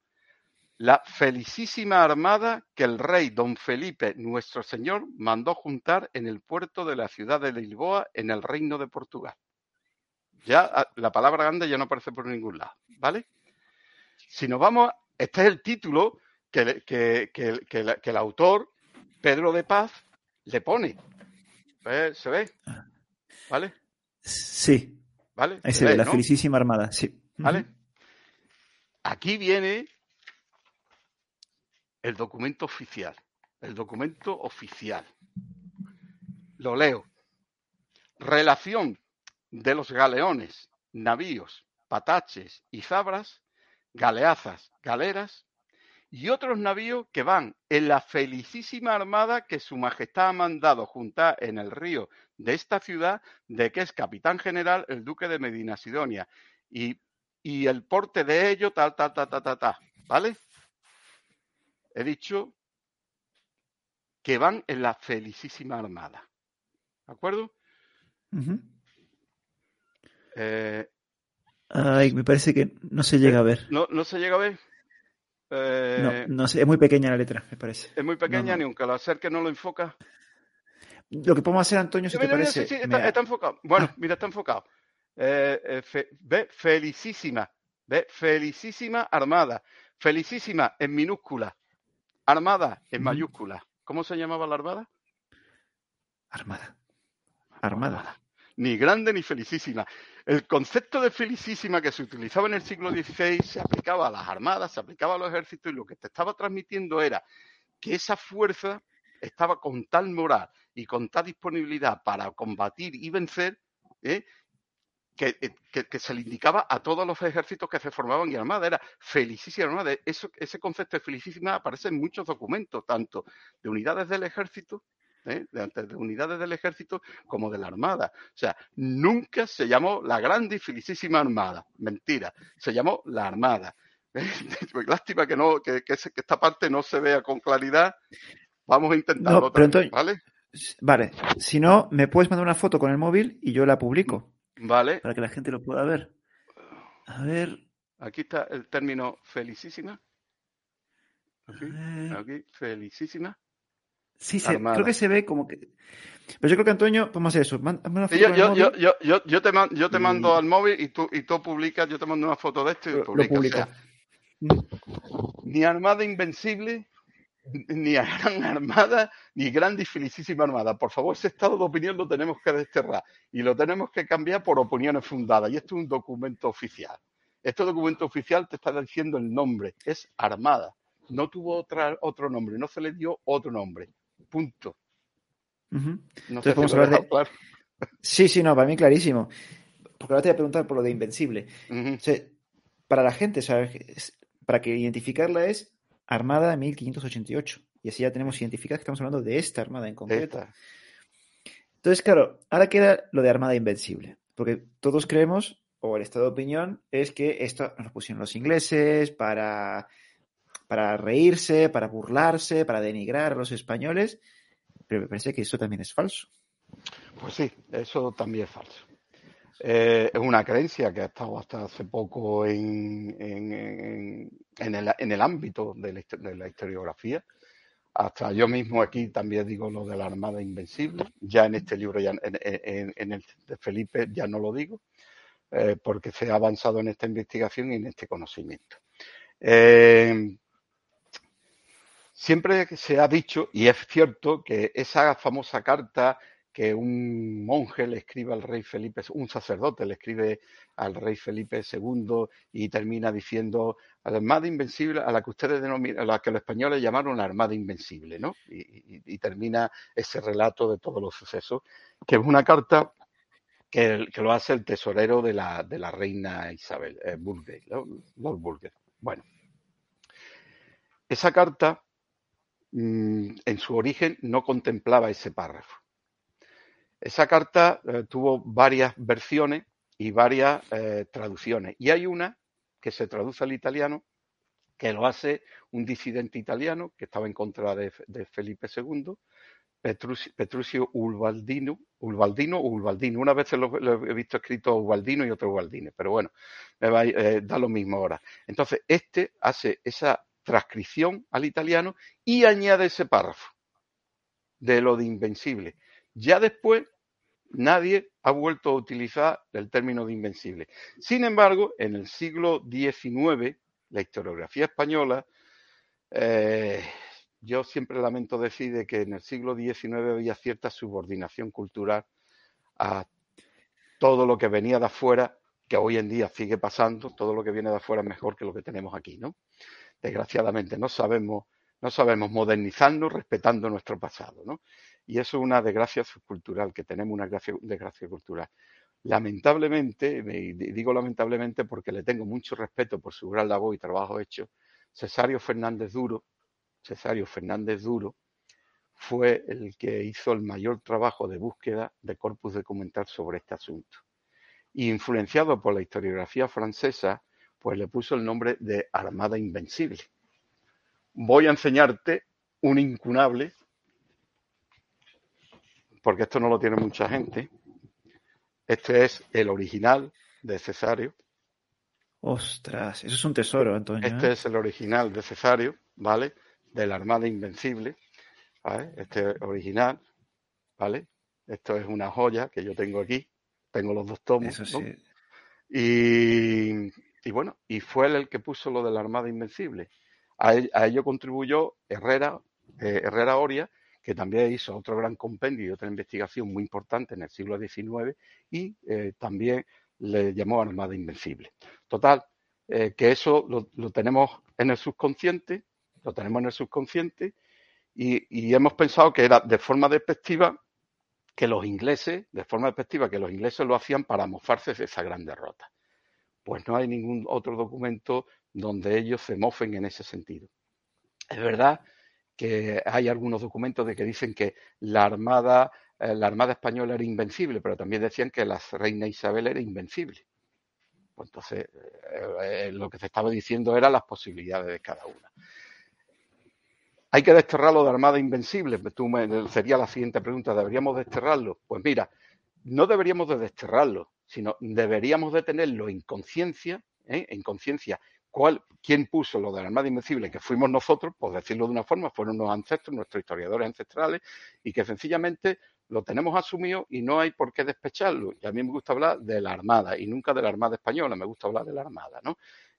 la felicísima armada que el rey don Felipe nuestro Señor mandó juntar en el puerto de la ciudad de Lisboa en el reino de Portugal. Ya ah, la palabra grande ya no aparece por ningún lado, ¿vale? Si nos vamos, este es el título que, el autor, Pedro de Paz, le pone. ¿Se ve? ¿Vale? Sí. ¿Vale? Ahí se, ve, la felicísima armada, sí. ¿Vale? Aquí viene el documento oficial. El documento oficial. Lo leo. Relación de los galeones, navíos, pataches y zabras, galeazas, galeras y otros navíos que van en la felicísima armada que su majestad ha mandado juntar en el río de esta ciudad, de que es capitán general el duque de Medina Sidonia. Y, y el porte de ello, tal, tal, tal, tal, tal, tal. ¿Vale? He dicho que van en la felicísima armada. ¿De acuerdo? Eh, Ay, me parece que no se llega a ver. ¿No, no se llega a ver? Eh, no, no sé, es muy pequeña la letra, me parece. Es muy pequeña, ni aunque lo acerque no lo enfoca. Lo que podemos hacer, Antonio, si te parece. Sí, está, enfocado. Bueno, ah. mira, está enfocado. Eh, ve, felicísima. Ve, felicísima armada. Felicísima en minúscula. Armada, en mayúscula. ¿Cómo se llamaba la armada? Armada. Armada. Ni grande ni felicísima. El concepto de felicísima que se utilizaba en el siglo XVI se aplicaba a las armadas, se aplicaba a los ejércitos y lo que te estaba transmitiendo era que esa fuerza estaba con tal moral y con tal disponibilidad para combatir y vencer, ¿eh? Eh, que, se le indicaba a todos los ejércitos que se formaban en Armada. Era felicísima Armada. Eso, ese concepto de felicísima aparece en muchos documentos, tanto de unidades del ejército, ¿eh? de, unidades del ejército, como de la Armada. O sea, nunca se llamó la grande y felicísima Armada. Mentira. Se llamó la Armada. Lástima que, no, que, esta parte no se vea con claridad. Vamos a intentarlo. ¿Vale? Vale. Si no, me puedes mandar una foto con el móvil y yo la publico. Vale. Para que la gente lo pueda ver. A ver. Aquí está el término felicísima. Aquí, felicísima. Sí, creo que se ve como que. Pero yo creo que Antonio, vamos a hacer eso. yo, yo, yo, yo, yo, te, yo te mando al móvil y tú, y tú publicas, yo te mando una foto de esto y publicas. ni Armada Invencible, ni a Gran Armada, ni Gran y Felicísima Armada. Por favor, ese estado de opinión lo tenemos que desterrar y lo tenemos que cambiar por opiniones fundadas. Y esto es un documento oficial. Este documento oficial te está diciendo el nombre, es Armada. No tuvo otra, otro nombre, no se le dio otro nombre. Punto. No hablar de... claro. Sí, sí, no, para mí clarísimo. Porque ahora te voy a preguntar por lo de Invencible. para la gente, ¿sabes? Para que identificarla es Armada 1588. Y así ya tenemos identificado que estamos hablando de esta armada en concreto. Entonces, claro, ahora queda lo de Armada Invencible. Porque todos creemos, o el estado de opinión, es que esto nos pusieron los ingleses para, para reírse, para burlarse, para denigrar a los españoles. Pero me parece que eso también es falso. Pues sí, eso también es falso. Eh, es una creencia que ha estado hasta hace poco en, en, el, en el, ámbito de la, historiografía. Hasta yo mismo aquí también digo lo de la Armada Invencible. Ya en este libro, ya en, el de Felipe, ya no lo digo, eh, porque se ha avanzado en esta investigación y en este conocimiento. Eh, siempre se ha dicho, y es cierto, que esa famosa carta que un monje le escribe al rey Felipe, un sacerdote le escribe al rey Felipe II y termina diciendo a la Armada Invencible, a la que ustedes denominan, a la que los españoles llamaron la Armada Invencible, ¿no? Y, termina ese relato de todos los sucesos, que es una carta que, lo hace el tesorero de la, de la reina Isabel, eh, Lord Burger. Bueno, esa carta mm, en su origen no contemplaba ese párrafo esa carta eh, tuvo varias versiones y varias eh, traducciones. Y hay una que se traduce al italiano, que lo hace un disidente italiano que estaba en contra de, Felipe II, Petruccio Ulvaldino, Ulvaldino o. Una vez lo, he visto escrito Ubaldino y otro Ubaldine, pero bueno, me va, eh, da lo mismo ahora. Entonces, este hace esa transcripción al italiano y añade ese párrafo de lo de invencible. Ya después nadie ha vuelto a utilizar el término de invencible. Sin embargo, en el siglo XIX, la historiografía española, eh, yo siempre lamento decir que en el siglo XIX había cierta subordinación cultural a todo lo que venía de afuera, que hoy en día sigue pasando, todo lo que viene de afuera es mejor que lo que tenemos aquí, ¿no? Desgraciadamente no sabemos, no sabemos modernizarnos respetando nuestro pasado, ¿no? Y eso es una desgracia cultural, que tenemos una desgracia cultural. Lamentablemente, y digo lamentablemente porque le tengo mucho respeto por su gran labor y trabajo hecho, Cesario Fernández Duro, Cesario Fernández Duro, fue el que hizo el mayor trabajo de búsqueda de corpus documental sobre este asunto. Y influenciado por la historiografía francesa, pues le puso el nombre de Armada Invencible. Voy a enseñarte un incunable porque esto no lo tiene mucha gente. Este es el original de Cesario. Ostras, eso es un tesoro, Antonio. Este ¿eh? es el original de Cesario, ¿vale? De la Armada Invencible. ¿vale? Este original, ¿vale? Esto es una joya que yo tengo aquí. Tengo los dos tomos. Eso sí. y, bueno, y fue él el que puso lo de la Armada Invencible. A, ello contribuyó Herrera, eh, Herrera Oria, que también hizo otro gran compendio y otra investigación muy importante en el siglo XIX y eh, también le llamó Armada Invencible. Total, eh, que eso lo, tenemos en el subconsciente, lo tenemos en el subconsciente y, hemos pensado que era de forma despectiva que los ingleses, de forma despectiva, que los ingleses lo hacían para mofarse de esa gran derrota. Pues no hay ningún otro documento donde ellos se mofen en ese sentido. Es verdad que hay algunos documentos de que dicen que la Armada, eh, la Armada española era invencible, pero también decían que la reina Isabel era invencible. Pues entonces, eh, eh, lo que se estaba diciendo eran las posibilidades de cada una. ¿Hay que desterrarlo de Armada Invencible? Pues tú sería la siguiente pregunta. ¿Deberíamos desterrarlo? Pues mira, no deberíamos de desterrarlo, sino deberíamos de tenerlo en conciencia, en conciencia ¿Quién puso lo de la Armada Invencible? Que fuimos nosotros, por decirlo de una forma, fueron los ancestros, nuestros historiadores ancestrales, y que sencillamente lo tenemos asumido y no hay por qué despecharlo. Y a mí me gusta hablar de la Armada y nunca de la Armada Española, me gusta hablar de la Armada, ¿no?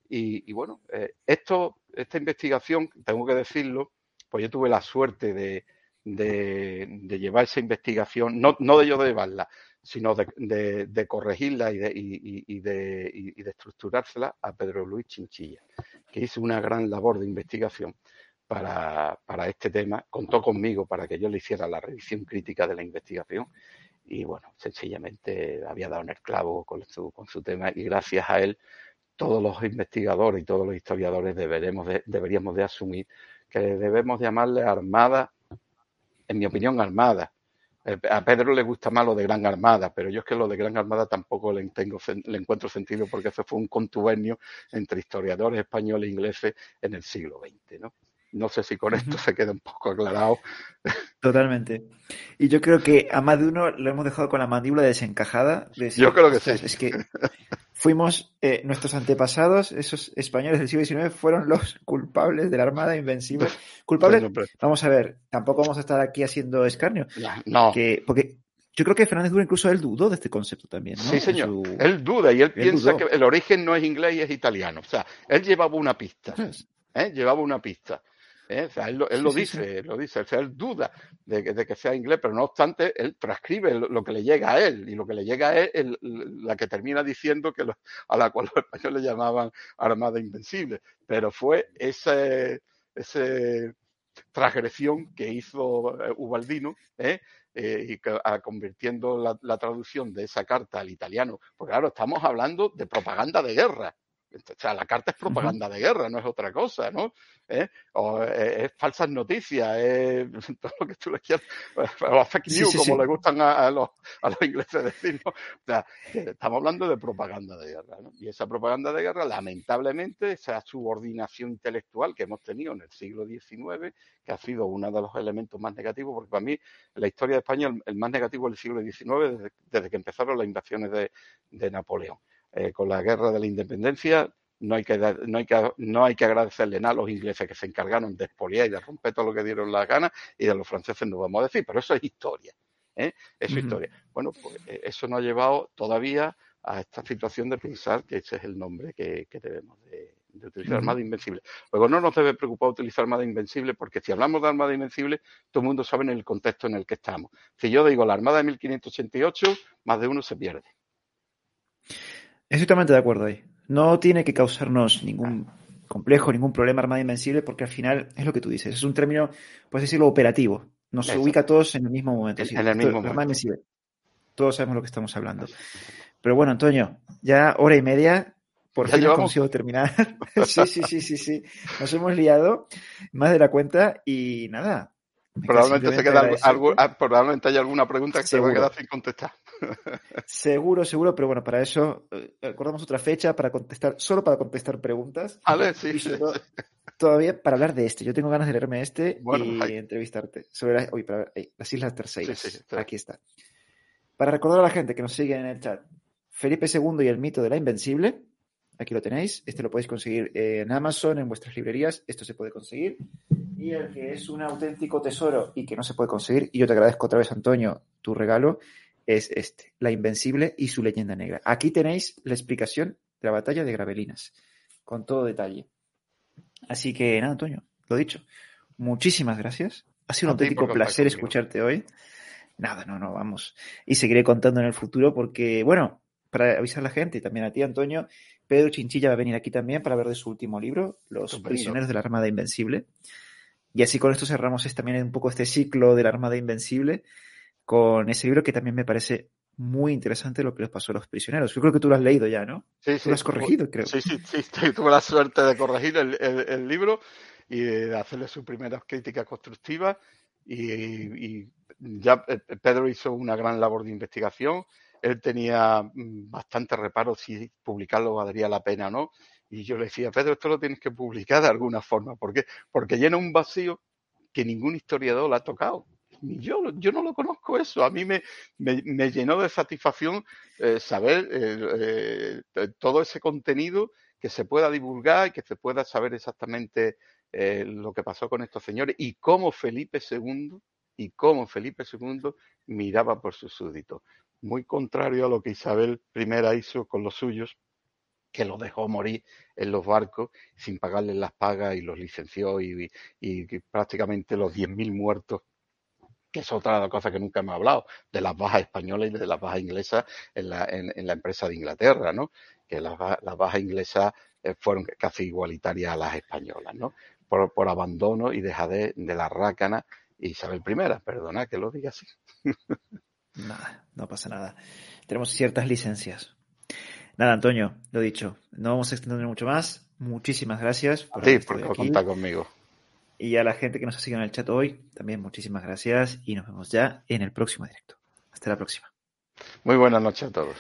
Y, bueno, eh, esto, esta investigación, tengo que decirlo, pues yo tuve la suerte de, de, llevar esa investigación, no, no de yo de llevarla, sino de, corregirla y de, y, de, y de estructurársela a Pedro Luis Chinchilla, que hizo una gran labor de investigación para, para, este tema. Contó conmigo para que yo le hiciera la revisión crítica de la investigación y, bueno, sencillamente había dado en el clavo con su, con su tema y gracias a él todos los investigadores y todos los historiadores deberemos deberíamos de asumir que debemos llamarle armada, en mi opinión, armada, a Pedro le gusta más lo de Gran Armada, pero yo es que lo de Gran Armada tampoco le, tengo, le encuentro sentido porque eso fue un contubernio entre historiadores españoles e ingleses en el siglo XX, ¿no? No sé si con esto se queda un poco aclarado. Totalmente. Y yo creo que a más de uno lo hemos dejado con la mandíbula desencajada. yo creo que sí. Es que fuimos, eh, nuestros antepasados, esos españoles del siglo XIX, fueron los culpables de la Armada Invencible. ¿Culpables? Vamos a ver, tampoco vamos a estar aquí haciendo escarnio. No. Que, porque yo creo que Fernández Duro incluso él dudó de este concepto también, ¿no? Sí, señor. Él duda y él, piensa que el origen no es inglés y es italiano. O sea, él llevaba una pista. ¿eh? Llevaba una pista. ¿Eh? O sea, él, lo, él lo dice, lo dice, o sea, él duda de que, de que, sea inglés, pero no obstante, él transcribe lo, que le llega a él, y lo que le llega a él es la que termina diciendo que lo, a la cual los españoles llamaban Armada Invencible. Pero fue ese, ese transgresión que hizo eh, Ubaldino, ¿eh? Eh, y que, a, convirtiendo la, la, traducción de esa carta al italiano, porque claro, estamos hablando de propaganda de guerra, o sea, la carta es propaganda de guerra, no es otra cosa, ¿no? ¿Eh? O eh, es falsas noticias, es todo lo que tú le quieras, o fake news, sí, sí, como sí. le gustan a, a, los, a, los, ingleses decir, ¿no? O sea, estamos hablando de propaganda de guerra, ¿no? Y esa propaganda de guerra, lamentablemente, esa subordinación intelectual que hemos tenido en el siglo XIX, que ha sido uno de los elementos más negativos, porque para mí, en la historia de España, el, el más negativo del siglo XIX, desde, desde que empezaron las invasiones de, de Napoleón eh, con la guerra de la independencia, no hay, que, no, hay que, no hay que agradecerle nada a los ingleses que se encargaron de expoliar y de romper todo lo que dieron las ganas, y de los franceses no vamos a decir, pero eso es historia. ¿eh? Eso es uh -huh. historia. Bueno, pues eh, eso nos ha llevado todavía a esta situación de pensar que ese es el nombre que, que debemos de, de utilizar. Armada Invencible. Luego no nos debe preocupar utilizar Armada Invencible porque si hablamos de Armada Invencible, todo el mundo sabe en el contexto en el que estamos. Si yo digo la Armada de 1588, más de uno se pierde. Estoy totalmente de acuerdo ahí. No tiene que causarnos ningún complejo, ningún problema Armada Invencible, porque al final es lo que tú dices. Es un término, puedes decirlo, operativo. Nos Eso. ubica a todos en el mismo momento. En, sí, en el mismo momento. Armada Invencible. Todos sabemos lo que estamos hablando. Pero bueno, Antonio, ya hora y media. Por ¿Ya fin hemos conseguido terminar. sí, sí, sí, sí, sí. Nos hemos liado más de la cuenta y nada. Probablemente, se queda algo, ah, probablemente haya alguna pregunta que se va a quedar sin contestar. seguro, seguro, pero bueno, para eso eh, acordamos otra fecha para contestar, solo para contestar preguntas. Vale, sí, sí, todo, Todavía para hablar de este. Yo tengo ganas de leerme este bueno, y hay. entrevistarte sobre la, uy, para, las Islas Terceiras. Sí, sí, Aquí está. Para recordar a la gente que nos sigue en el chat, Felipe II y el mito de la Invencible. Aquí lo tenéis. Este lo podéis conseguir en Amazon, en vuestras librerías. Esto se puede conseguir. Y el que es un auténtico tesoro y que no se puede conseguir, y yo te agradezco otra vez, Antonio, tu regalo, es este, La Invencible y su leyenda negra. Aquí tenéis la explicación de la batalla de Gravelinas, con todo detalle. Así que nada, Antonio, lo dicho. Muchísimas gracias. Ha sido un auténtico placer escucharte hoy. Nada, no, no, vamos. Y seguiré contando en el futuro porque, bueno, para avisar a la gente y también a ti, Antonio, Pedro Chinchilla va a venir aquí también para ver de su último libro, Los Estupendo. prisioneros de la Armada Invencible. Y así con esto cerramos también un poco este ciclo de la Armada Invencible con ese libro que también me parece muy interesante lo que les pasó a los prisioneros. Yo creo que tú lo has leído ya, ¿no? Sí, tú sí. lo has corregido, creo. Sí, sí, sí. Tuve la suerte de corregir el, el, el libro y de hacerle sus primeras críticas constructivas. Y, y, ya eh, Pedro hizo una gran labor de investigación. Él tenía mm, bastante reparo si publicarlo valdría la pena o no. Y yo le decía, Pedro, esto lo tienes que publicar de alguna forma. ¿Por qué? Porque llena un vacío que ningún historiador lo ha tocado yo, yo no lo conozco eso. A mí me, me, me llenó de satisfacción eh, saber eh, eh, todo ese contenido que se pueda divulgar y que se pueda saber exactamente lo que pasó con estos señores y cómo Felipe II y cómo Felipe II miraba por sus súbditos. Muy contrario a lo que Isabel I hizo con los suyos, que los dejó morir en los barcos sin pagarles las pagas y los licenció y, y, y prácticamente los 10.000 muertos que es otra cosa que nunca hemos hablado, de las bajas españolas y de las bajas inglesas en la, en, en la empresa de Inglaterra, ¿no? Que las, las bajas inglesas eh, fueron casi igualitarias a las españolas, ¿no? Por, por abandono y dejadez de la rácana Isabel I, perdona que lo diga así. Nada, no pasa nada. Tenemos ciertas licencias. Nada, Antonio, lo dicho, no vamos a extender mucho más. Muchísimas gracias por, sí, por contar conmigo. Y a la gente que nos ha seguido en el chat hoy, también muchísimas gracias y nos vemos ya en el próximo directo. Hasta la próxima. Muy buenas noches a todos.